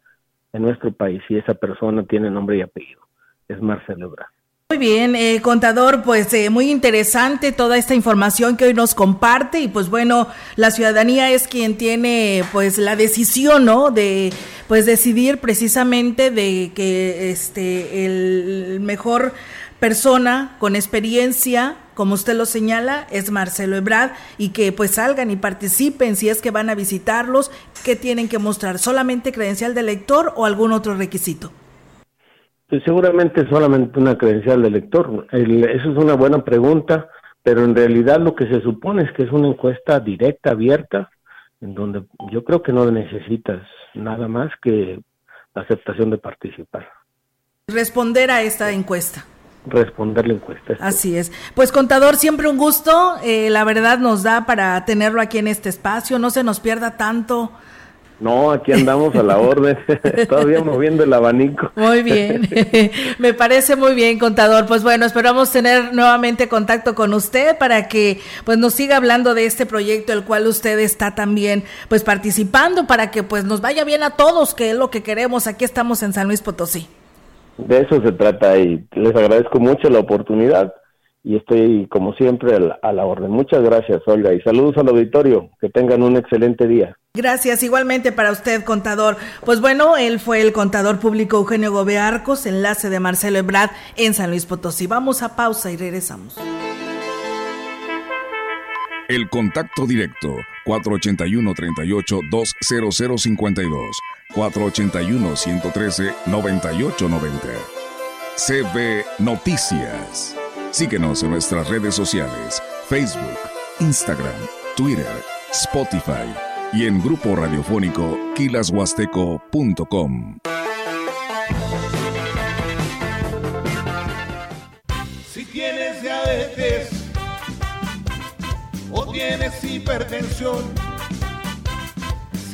en nuestro país y esa persona tiene nombre y apellido. Es Marcelo Ebrard. Muy bien, eh, contador, pues eh, muy interesante toda esta información que hoy nos comparte y pues bueno, la ciudadanía es quien tiene pues la decisión, ¿no? De pues decidir precisamente de que este el mejor persona con experiencia, como usted lo señala, es Marcelo Ebrard y que pues salgan y participen si es que van a visitarlos, ¿qué tienen que mostrar? ¿Solamente credencial de lector o algún otro requisito? Pues seguramente solamente una credencial de lector. eso es una buena pregunta, pero en realidad lo que se supone es que es una encuesta directa, abierta, en donde yo creo que no necesitas nada más que la aceptación de participar. Responder a esta encuesta responder la encuesta. Así es. Pues contador, siempre un gusto. Eh, la verdad nos da para tenerlo aquí en este espacio. No se nos pierda tanto. No, aquí andamos a la orden, todavía moviendo el abanico. Muy bien, me parece muy bien, contador. Pues bueno, esperamos tener nuevamente contacto con usted para que pues nos siga hablando de este proyecto, el cual usted está también pues participando para que pues nos vaya bien a todos, que es lo que queremos. Aquí estamos en San Luis Potosí. De eso se trata y les agradezco mucho la oportunidad y estoy como siempre a la, orden. Muchas gracias, Olga, y saludos al auditorio. Que tengan un excelente día. Gracias, igualmente para usted, contador. Pues bueno, él fue el contador público Eugenio Gobearcos, enlace de Marcelo Ebrard en San Luis Potosí. Vamos a pausa y regresamos. El contacto directo 481-38-20052, 481-113-9890. CB Noticias. Síguenos en nuestras redes sociales, Facebook, Instagram, Twitter, Spotify y en grupo radiofónico kilashuasteco.com. Si tienes diabetes o tienes hipertensión,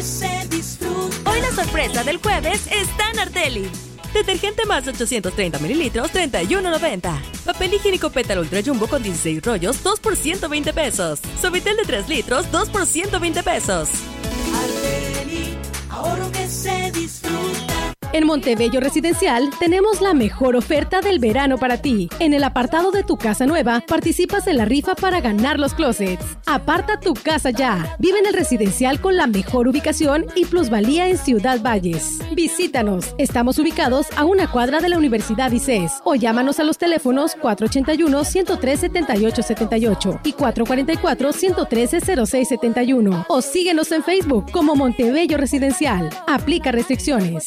481-113-9892. Hoy la sorpresa del jueves está en Arteli. Detergente más 830 mililitros, 31.90. Papel higiénico pétalo ultra jumbo con 16 rollos, 2 por 120 pesos. Sobitel de 3 litros, 2 por 120 pesos. ahorro que se. En Montebello Residencial tenemos la mejor oferta del verano para ti. En el apartado de tu casa nueva, participas en la rifa para ganar los closets. Aparta tu casa ya. Vive en el residencial con la mejor ubicación y plusvalía en Ciudad Valles. Visítanos. Estamos ubicados a una cuadra de la Universidad ICES o llámanos a los teléfonos 481-103-7878 y 444-113-0671 o síguenos en Facebook como Montebello Residencial. Aplica restricciones.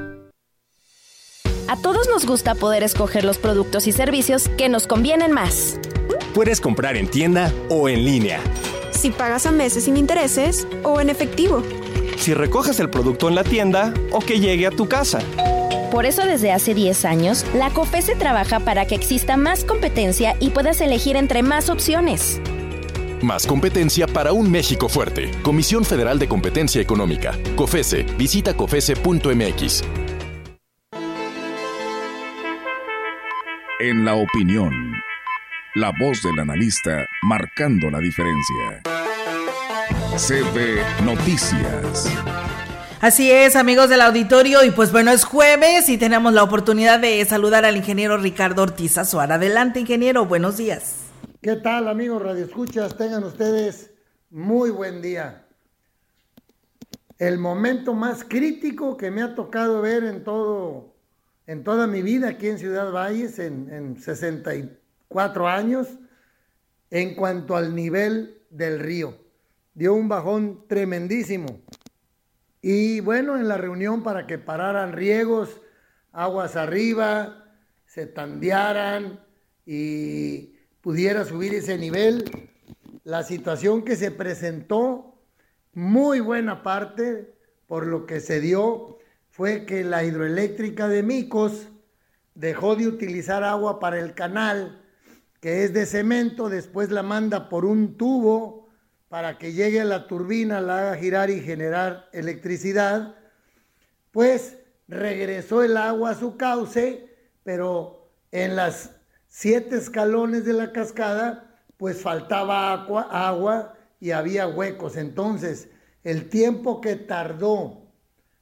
A todos nos gusta poder escoger los productos y servicios que nos convienen más. Puedes comprar en tienda o en línea. Si pagas a meses sin intereses o en efectivo. Si recoges el producto en la tienda o que llegue a tu casa. Por eso desde hace 10 años, la COFESE trabaja para que exista más competencia y puedas elegir entre más opciones. Más competencia para un México fuerte. Comisión Federal de Competencia Económica. COFESE. Visita COFESE.mx. En la opinión, la voz del analista marcando la diferencia. CB Noticias. Así es, amigos del auditorio, y pues bueno, es jueves y tenemos la oportunidad de saludar al ingeniero Ricardo Ortiz Azuara. Adelante, ingeniero, buenos días. ¿Qué tal, amigos Radio Escuchas? Tengan ustedes muy buen día. El momento más crítico que me ha tocado ver en todo en toda mi vida aquí en Ciudad Valles, en, 64 años, en cuanto al nivel del río. Dio un bajón tremendísimo. Y bueno, en la reunión para que pararan riegos, aguas arriba, se tandearan y pudiera subir ese nivel, la situación que se presentó, muy buena parte por lo que se dio fue que la hidroeléctrica de Micos dejó de utilizar agua para el canal, que es de cemento, después la manda por un tubo para que llegue a la turbina, la haga girar y generar electricidad, pues regresó el agua a su cauce, pero en las siete escalones de la cascada, pues faltaba agua, agua y había huecos. Entonces, el tiempo que tardó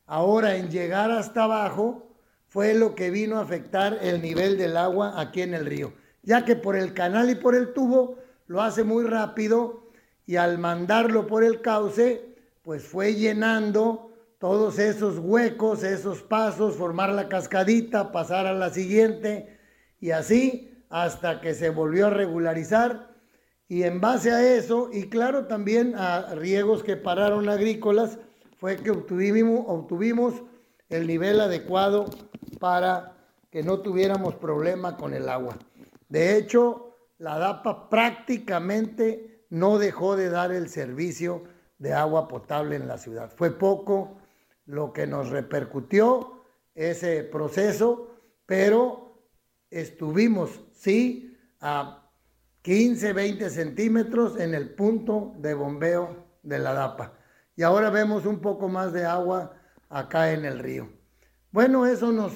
ahora en llegar hasta abajo fue lo que vino a afectar el nivel del agua aquí en el río, ya que por el canal y por el tubo lo hace muy rápido y al mandarlo por el cauce, pues fue llenando todos esos huecos, esos pasos, formar la cascadita, pasar a la siguiente y así hasta que se volvió a regularizar. Y en base a eso, y claro también a riegos que pararon agrícolas, fue que obtuvimos, el nivel adecuado para que no tuviéramos problema con el agua. De hecho, la DAPA prácticamente no dejó de dar el servicio de agua potable en la ciudad. Fue poco lo que nos repercutió ese proceso, pero estuvimos, sí, a 15, 20 centímetros en el punto de bombeo de la DAPA. Y ahora vemos un poco más de agua acá en el río. Bueno, eso nos,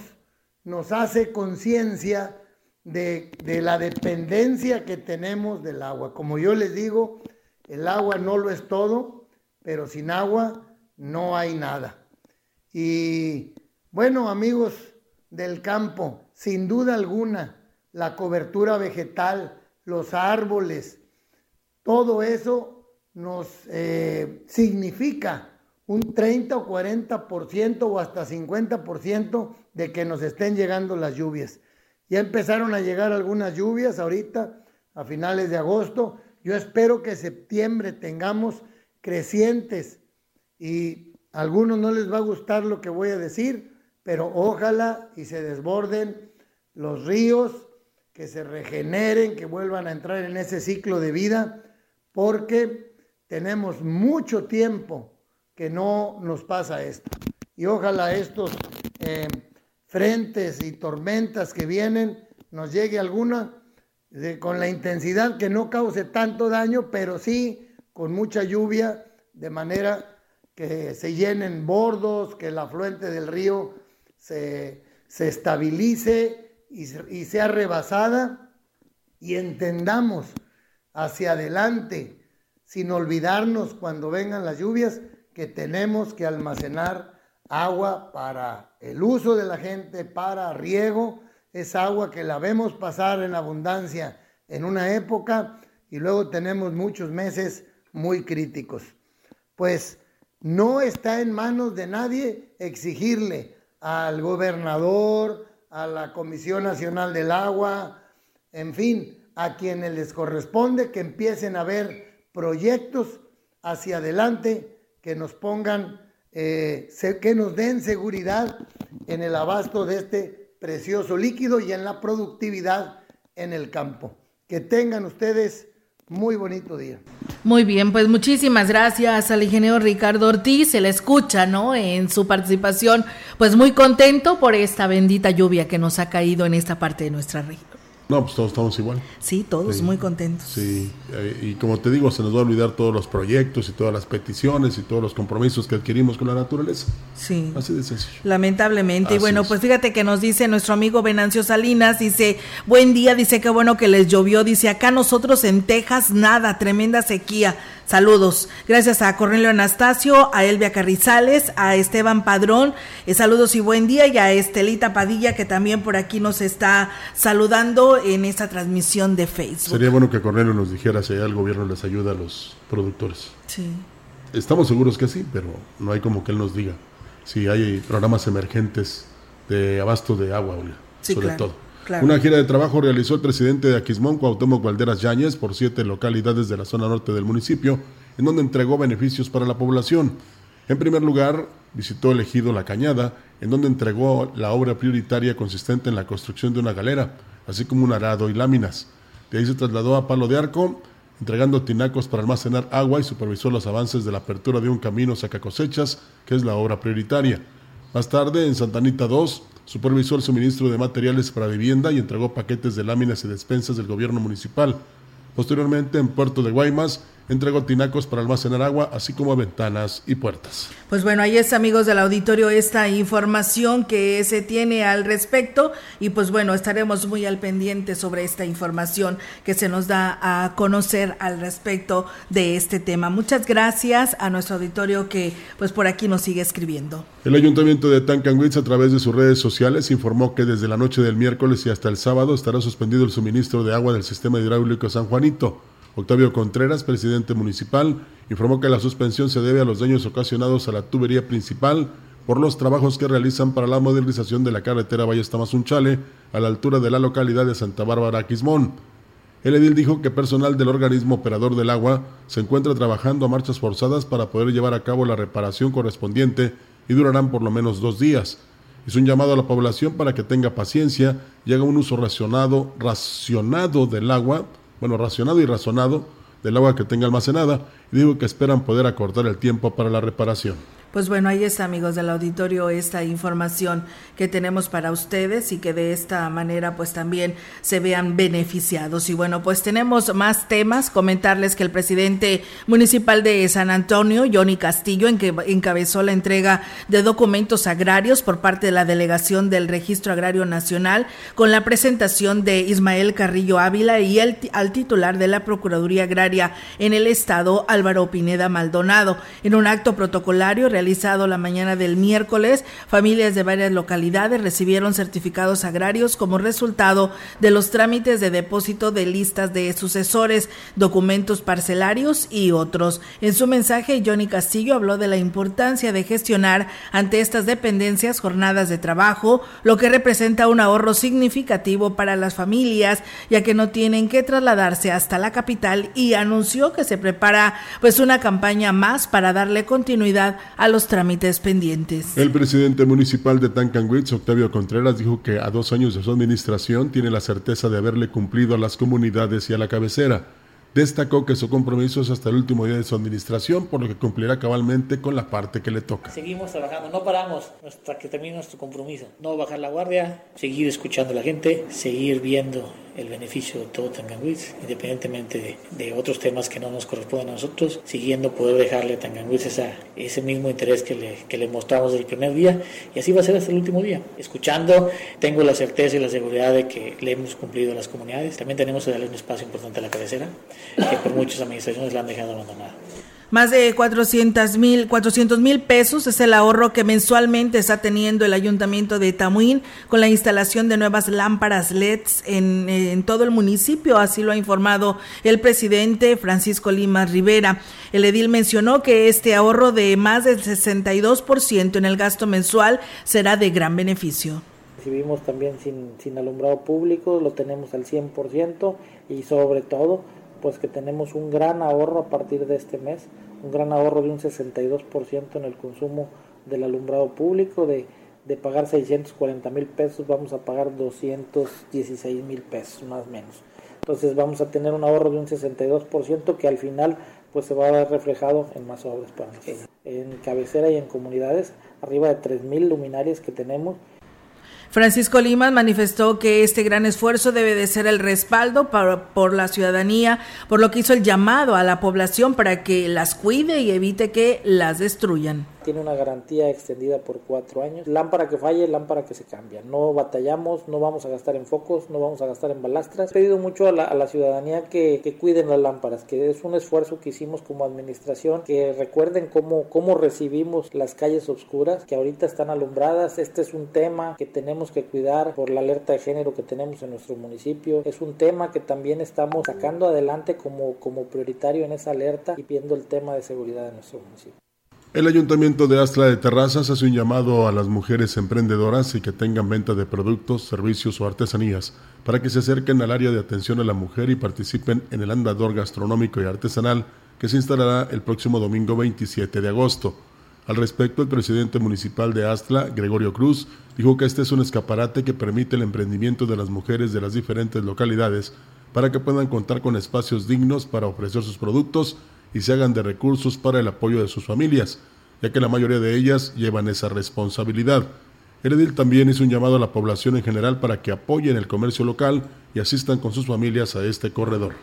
nos hace conciencia de, de, la dependencia que tenemos del agua. Como yo les digo, el agua no lo es todo, pero sin agua no hay nada. Y bueno, amigos del campo, sin duda alguna, la cobertura vegetal, los árboles, todo eso nos eh, significa un 30 o 40% o hasta 50% de que nos estén llegando las lluvias. Ya empezaron a llegar algunas lluvias ahorita, a finales de agosto. Yo espero que septiembre tengamos crecientes y a algunos no les va a gustar lo que voy a decir, pero ojalá y se desborden los ríos, que se regeneren, que vuelvan a entrar en ese ciclo de vida, porque tenemos mucho tiempo que no nos pasa esto. Y ojalá estos eh, frentes y tormentas que vienen nos llegue alguna con la intensidad que no cause tanto daño, pero sí con mucha lluvia, de manera que se llenen bordos, que la afluente del río se, se estabilice y, sea rebasada y entendamos hacia adelante, sin olvidarnos cuando vengan las lluvias, que tenemos que almacenar agua para el uso de la gente, para riego, es agua que la vemos pasar en abundancia en una época y luego tenemos muchos meses muy críticos. Pues no está en manos de nadie exigirle al gobernador, a la Comisión Nacional del Agua, en fin, a quienes les corresponde que empiecen a ver proyectos hacia adelante que nos pongan, eh, que nos den seguridad en el abasto de este precioso líquido y en la productividad en el campo. Que tengan ustedes muy bonito día. Muy bien, pues muchísimas gracias al ingeniero Ricardo Ortiz. Se le escucha, ¿no? En su participación, pues muy contento por esta bendita lluvia que nos ha caído en esta parte de nuestra región. No, pues todos estamos igual. Sí, todos muy contentos. Sí, eh, y como te digo, se nos va a olvidar todos los proyectos y todas las peticiones y todos los compromisos que adquirimos con la naturaleza. Sí. Así de sencillo. Lamentablemente. y bueno, pues fíjate que nos dice nuestro amigo Venancio Salinas, dice, buen día, dice que bueno que les llovió, dice, acá nosotros en Texas nada, tremenda sequía. Saludos. Gracias a Cornelio Anastasio, a Elvia Carrizales, a Esteban Padrón. Eh, saludos y buen día. Y a Estelita Padilla, que también por aquí nos está saludando en esta transmisión de Facebook. Sería bueno que Cornelio nos dijera si el gobierno les ayuda a los productores. Sí. Estamos seguros que sí, pero no hay como que él nos diga si hay programas emergentes de abasto de agua, sobre todo. Una gira de trabajo realizó el presidente de Aquismón, Cuauhtémoc Valderas Yáñez, por siete localidades de la zona norte del municipio, en donde entregó beneficios para la población. En primer lugar, visitó el ejido La Cañada, en donde entregó la obra prioritaria consistente en la construcción de una galera, así como un arado y láminas. De ahí se trasladó a Palo de Arco, entregando tinacos para almacenar agua y supervisó los avances de la apertura de un camino saca cosechas, que es la obra prioritaria. Más tarde, en Santanita 2, supervisó el suministro de materiales para vivienda y entregó paquetes de láminas y despensas del gobierno municipal. Posteriormente, en Puerto de Guaymas, entregó tinacos para almacenar agua, así como ventanas y puertas. Pues bueno, ahí es amigos del auditorio esta información que se tiene al respecto y pues bueno, estaremos muy al pendiente sobre esta información que se nos da a conocer al respecto de este tema. Muchas gracias a nuestro auditorio que pues por aquí nos sigue escribiendo. El Ayuntamiento de Tancanwitz a través de sus redes sociales informó que desde la noche del miércoles y hasta el sábado estará suspendido el suministro de agua del sistema hidráulico San Juanito. Octavio Contreras, presidente municipal, informó que la suspensión se debe a los daños ocasionados a la tubería principal por los trabajos que realizan para la modernización de la carretera Valle Tamazunchale a la altura de la localidad de Santa Bárbara, Quismón. El edil dijo que personal del organismo operador del agua se encuentra trabajando a marchas forzadas para poder llevar a cabo la reparación correspondiente y durarán por lo menos dos días. Hizo un llamado a la población para que tenga paciencia y haga un uso racionado, racionado del agua, bueno, racionado y razonado del agua que tenga almacenada, y dijo que esperan poder acortar el tiempo para la reparación. Pues bueno, ahí está, amigos del auditorio, esta información que tenemos para ustedes y que de esta manera pues también se vean beneficiados. Y bueno, pues tenemos más temas. Comentarles que el presidente municipal de San Antonio, Johnny Castillo, en que encabezó la entrega de documentos agrarios por parte de la delegación del Registro Agrario Nacional con la presentación de Ismael Carrillo Ávila y el, al titular de la Procuraduría Agraria en el Estado, Álvaro Pineda Maldonado, en un acto protocolario realizado la mañana del miércoles, familias de varias localidades recibieron certificados agrarios como resultado de los trámites de depósito de listas de sucesores, documentos parcelarios y otros. En su mensaje, Johnny Castillo habló de la importancia de gestionar ante estas dependencias jornadas de trabajo, lo que representa un ahorro significativo para las familias, ya que no tienen que trasladarse hasta la capital y anunció que se prepara pues una campaña más para darle continuidad a los trámites pendientes. El presidente municipal de Tancanwitz, Octavio Contreras, dijo que a dos años de su administración tiene la certeza de haberle cumplido a las comunidades y a la cabecera. Destacó que su compromiso es hasta el último día de su administración, por lo que cumplirá cabalmente con la parte que le toca. Seguimos trabajando, no paramos hasta que termine nuestro compromiso. No bajar la guardia, seguir escuchando a la gente, seguir viendo el beneficio de todo Tanganwitz, independientemente de, otros temas que no nos corresponden a nosotros, siguiendo poder dejarle a Tanganwitz ese mismo interés que le, que le mostramos desde el primer día y así va a ser hasta el último día. Escuchando, tengo la certeza y la seguridad de que le hemos cumplido a las comunidades. También tenemos que darle un espacio importante a la cabecera, que por muchas administraciones la han dejado abandonada. Más de 400 mil 400 mil pesos es el ahorro que mensualmente está teniendo el ayuntamiento de Tamuín con la instalación de nuevas lámparas LEDs en, en todo el municipio, así lo ha informado el presidente Francisco Lima Rivera. El edil mencionó que este ahorro de más del 62% en el gasto mensual será de gran beneficio. Recibimos también sin, sin alumbrado público, lo tenemos al 100% y sobre todo pues que tenemos un gran ahorro a partir de este mes, un gran ahorro de un 62% en el consumo del alumbrado público, de, de pagar 640 mil pesos vamos a pagar 216 mil pesos, más o menos. Entonces vamos a tener un ahorro de un 62% que al final pues se va a ver reflejado en más obras para nosotros. En cabecera y en comunidades, arriba de 3 mil luminarias que tenemos, Francisco Limas manifestó que este gran esfuerzo debe de ser el respaldo por la ciudadanía, por lo que hizo el llamado a la población para que las cuide y evite que las destruyan tiene una garantía extendida por cuatro años. Lámpara que falle, lámpara que se cambia. No batallamos, no vamos a gastar en focos, no vamos a gastar en balastras. He pedido mucho a la, ciudadanía que, cuiden las lámparas, que es un esfuerzo que hicimos como administración, que recuerden cómo, recibimos las calles oscuras, que ahorita están alumbradas. Este es un tema que tenemos que cuidar por la alerta de género que tenemos en nuestro municipio. Es un tema que también estamos sacando adelante como, como prioritario en esa alerta y viendo el tema de seguridad de nuestro municipio. El Ayuntamiento de Astla de Terrazas hace un llamado a las mujeres emprendedoras y que tengan venta de productos, servicios o artesanías para que se acerquen al área de atención a la mujer y participen en el andador gastronómico y artesanal que se instalará el próximo domingo 27 de agosto. Al respecto, el presidente municipal de Astla, Gregorio Cruz, dijo que este es un escaparate que permite el emprendimiento de las mujeres de las diferentes localidades para que puedan contar con espacios dignos para ofrecer sus productos y se hagan de recursos para el apoyo de sus familias, ya que la mayoría de ellas llevan esa responsabilidad. El edil también hizo un llamado a la población en general para que apoyen el comercio local y asistan con sus familias a este corredor.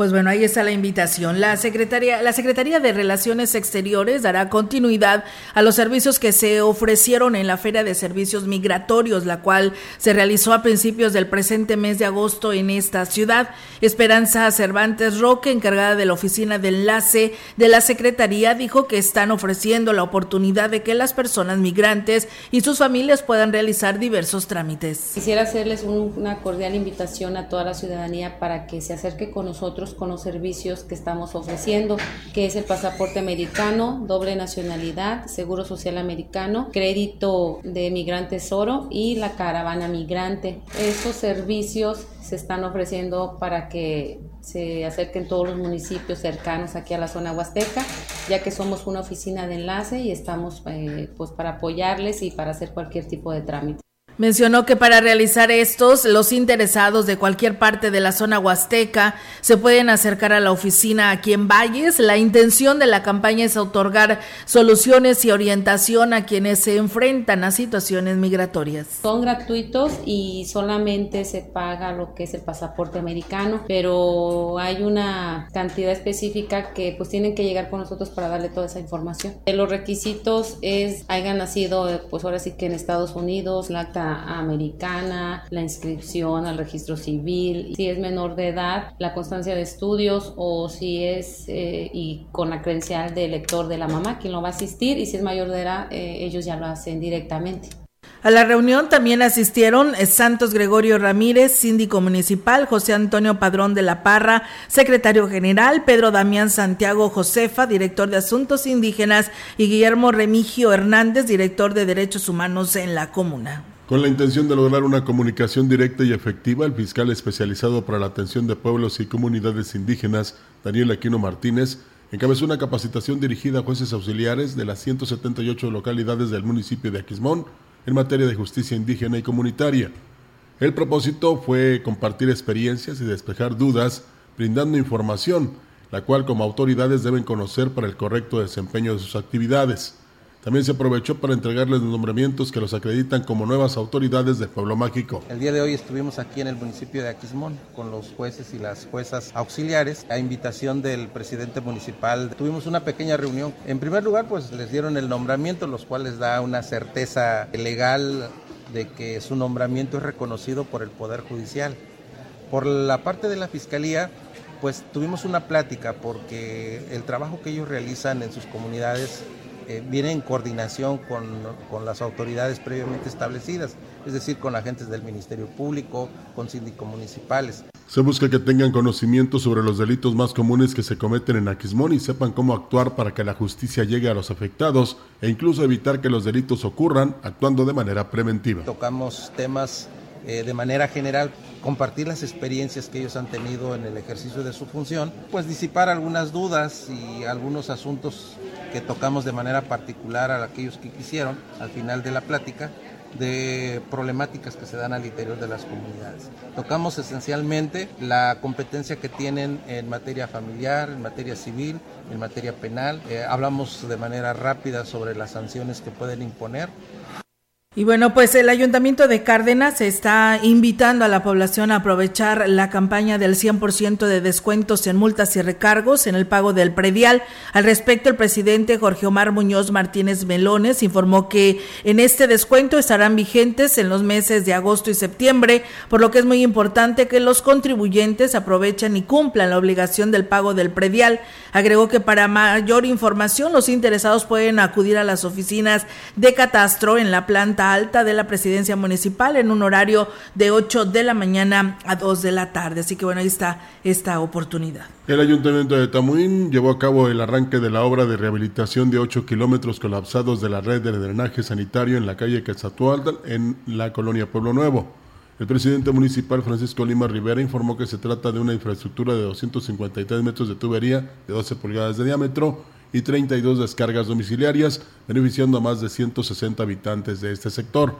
Pues bueno, ahí está la invitación. La Secretaría, la Secretaría de Relaciones Exteriores dará continuidad a los servicios que se ofrecieron en la Feria de Servicios Migratorios, la cual se realizó a principios del presente mes de agosto en esta ciudad. Esperanza Cervantes Roque, encargada de la oficina de enlace de la Secretaría, dijo que están ofreciendo la oportunidad de que las personas migrantes y sus familias puedan realizar diversos trámites. Quisiera hacerles una cordial invitación a toda la ciudadanía para que se acerque con nosotros con los servicios que estamos ofreciendo, que es el pasaporte americano, doble nacionalidad, seguro social americano, crédito de migrantes oro y la caravana migrante. Estos servicios se están ofreciendo para que se acerquen todos los municipios cercanos aquí a la zona huasteca, ya que somos una oficina de enlace y estamos eh, pues para apoyarles y para hacer cualquier tipo de trámite. Mencionó que para realizar estos, los interesados de cualquier parte de la zona huasteca se pueden acercar a la oficina aquí en Valles. La intención de la campaña es otorgar soluciones y orientación a quienes se enfrentan a situaciones migratorias. Son gratuitos y solamente se paga lo que es el pasaporte americano, pero hay una cantidad específica que pues tienen que llegar con nosotros para darle toda esa información. Los requisitos es hayan nacido pues ahora sí que en Estados Unidos, americana, la inscripción al registro civil, si es menor de edad, la constancia de estudios o si es eh, y con la credencial de elector de la mamá quien lo va a asistir y si es mayor de edad eh, ellos ya lo hacen directamente. A la reunión también asistieron eh, Santos Gregorio Ramírez, síndico municipal, José Antonio Padrón de la Parra, secretario general, Pedro Damián Santiago Josefa, director de Asuntos Indígenas, y Guillermo Remigio Hernández, director de Derechos Humanos en la comuna. Con la intención de lograr una comunicación directa y efectiva, el fiscal especializado para la atención de pueblos y comunidades indígenas, Daniel Aquino Martínez, encabezó una capacitación dirigida a jueces auxiliares de las 178 localidades del municipio de Aquismón en materia de justicia indígena y comunitaria. El propósito fue compartir experiencias y despejar dudas, brindando información, la cual como autoridades deben conocer para el correcto desempeño de sus actividades. También se aprovechó para entregarles nombramientos que los acreditan como nuevas autoridades del pueblo mágico. El día de hoy estuvimos aquí en el municipio de Aquismón con los jueces y las juezas auxiliares. A invitación del presidente municipal tuvimos una pequeña reunión. En primer lugar, pues les dieron el nombramiento, los cuales da una certeza legal de que su nombramiento es reconocido por el Poder Judicial. Por la parte de la Fiscalía, pues tuvimos una plática porque el trabajo que ellos realizan en sus comunidades eh, viene en coordinación con, con, las autoridades previamente establecidas, es decir, con agentes del Ministerio Público, con síndicos municipales. Se busca que tengan conocimiento sobre los delitos más comunes que se cometen en Aquismón y sepan cómo actuar para que la justicia llegue a los afectados e incluso evitar que los delitos ocurran actuando de manera preventiva. Tocamos temas eh, de manera general compartir las experiencias que ellos han tenido en el ejercicio de su función, pues disipar algunas dudas y algunos asuntos que tocamos de manera particular a aquellos que quisieron al final de la plática de problemáticas que se dan al interior de las comunidades. Tocamos esencialmente la competencia que tienen en materia familiar, en materia civil, en materia penal. Eh, hablamos de manera rápida sobre las sanciones que pueden imponer y bueno, pues el Ayuntamiento de Cárdenas está invitando a la población a aprovechar la campaña del 100% de descuentos en multas y recargos en el pago del predial. Al respecto, el presidente Jorge Omar Muñoz Martínez Melones informó que en este descuento estarán vigentes en los meses de agosto y septiembre, por lo que es muy importante que los contribuyentes aprovechen y cumplan la obligación del pago del predial. Agregó que para mayor información los interesados pueden acudir a las oficinas de catastro en la planta alta de la presidencia municipal en un horario de 8 de la mañana a 2 de la tarde. Así que bueno, ahí está esta oportunidad. El ayuntamiento de Tamuín llevó a cabo el arranque de la obra de rehabilitación de 8 kilómetros colapsados de la red de drenaje sanitario en la calle Quetzalcoatl en la colonia Pueblo Nuevo. El presidente municipal Francisco Lima Rivera informó que se trata de una infraestructura de 253 metros de tubería de 12 pulgadas de diámetro y 32 descargas domiciliarias, beneficiando a más de 160 habitantes de este sector.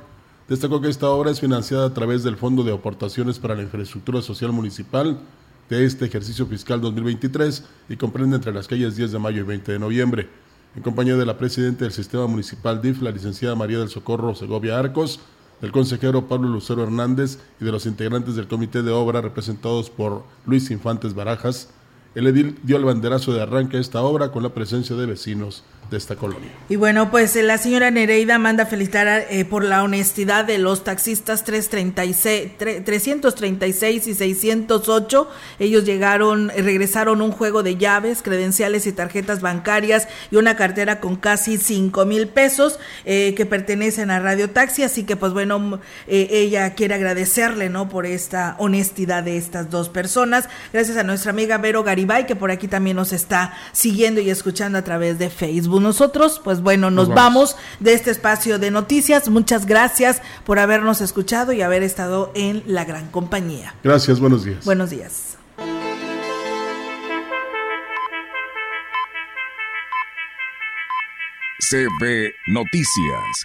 Destacó que esta obra es financiada a través del Fondo de Aportaciones para la Infraestructura Social Municipal de este ejercicio fiscal 2023 y comprende entre las calles 10 de mayo y 20 de noviembre. En compañía de la presidenta del Sistema Municipal DIF, la licenciada María del Socorro Segovia Arcos, del consejero Pablo Lucero Hernández y de los integrantes del comité de obra representados por Luis Infantes Barajas, el edil dio el banderazo de arranque a esta obra con la presencia de vecinos de esta colonia. Y bueno, pues eh, la señora Nereida manda felicitar eh, por la honestidad de los taxistas 336, 336 y 608. Ellos llegaron, eh, regresaron un juego de llaves, credenciales y tarjetas bancarias y una cartera con casi 5 mil pesos que pertenecen a Radio Taxi. Así que pues bueno, ella quiere agradecerle, ¿no? Por esta honestidad de estas dos personas. Gracias a nuestra amiga Vero Garibay, que por aquí también nos está siguiendo y escuchando a través de Facebook. Nosotros, pues bueno, nos, vamos. de este espacio de noticias. Muchas gracias por habernos escuchado y haber estado en la gran compañía. Gracias, buenos días. Buenos días. CB Noticias,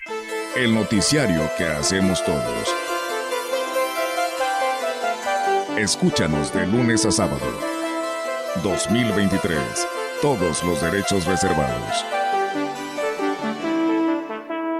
el noticiario que hacemos todos. Escúchanos de lunes a sábado. 2023 todos los derechos reservados.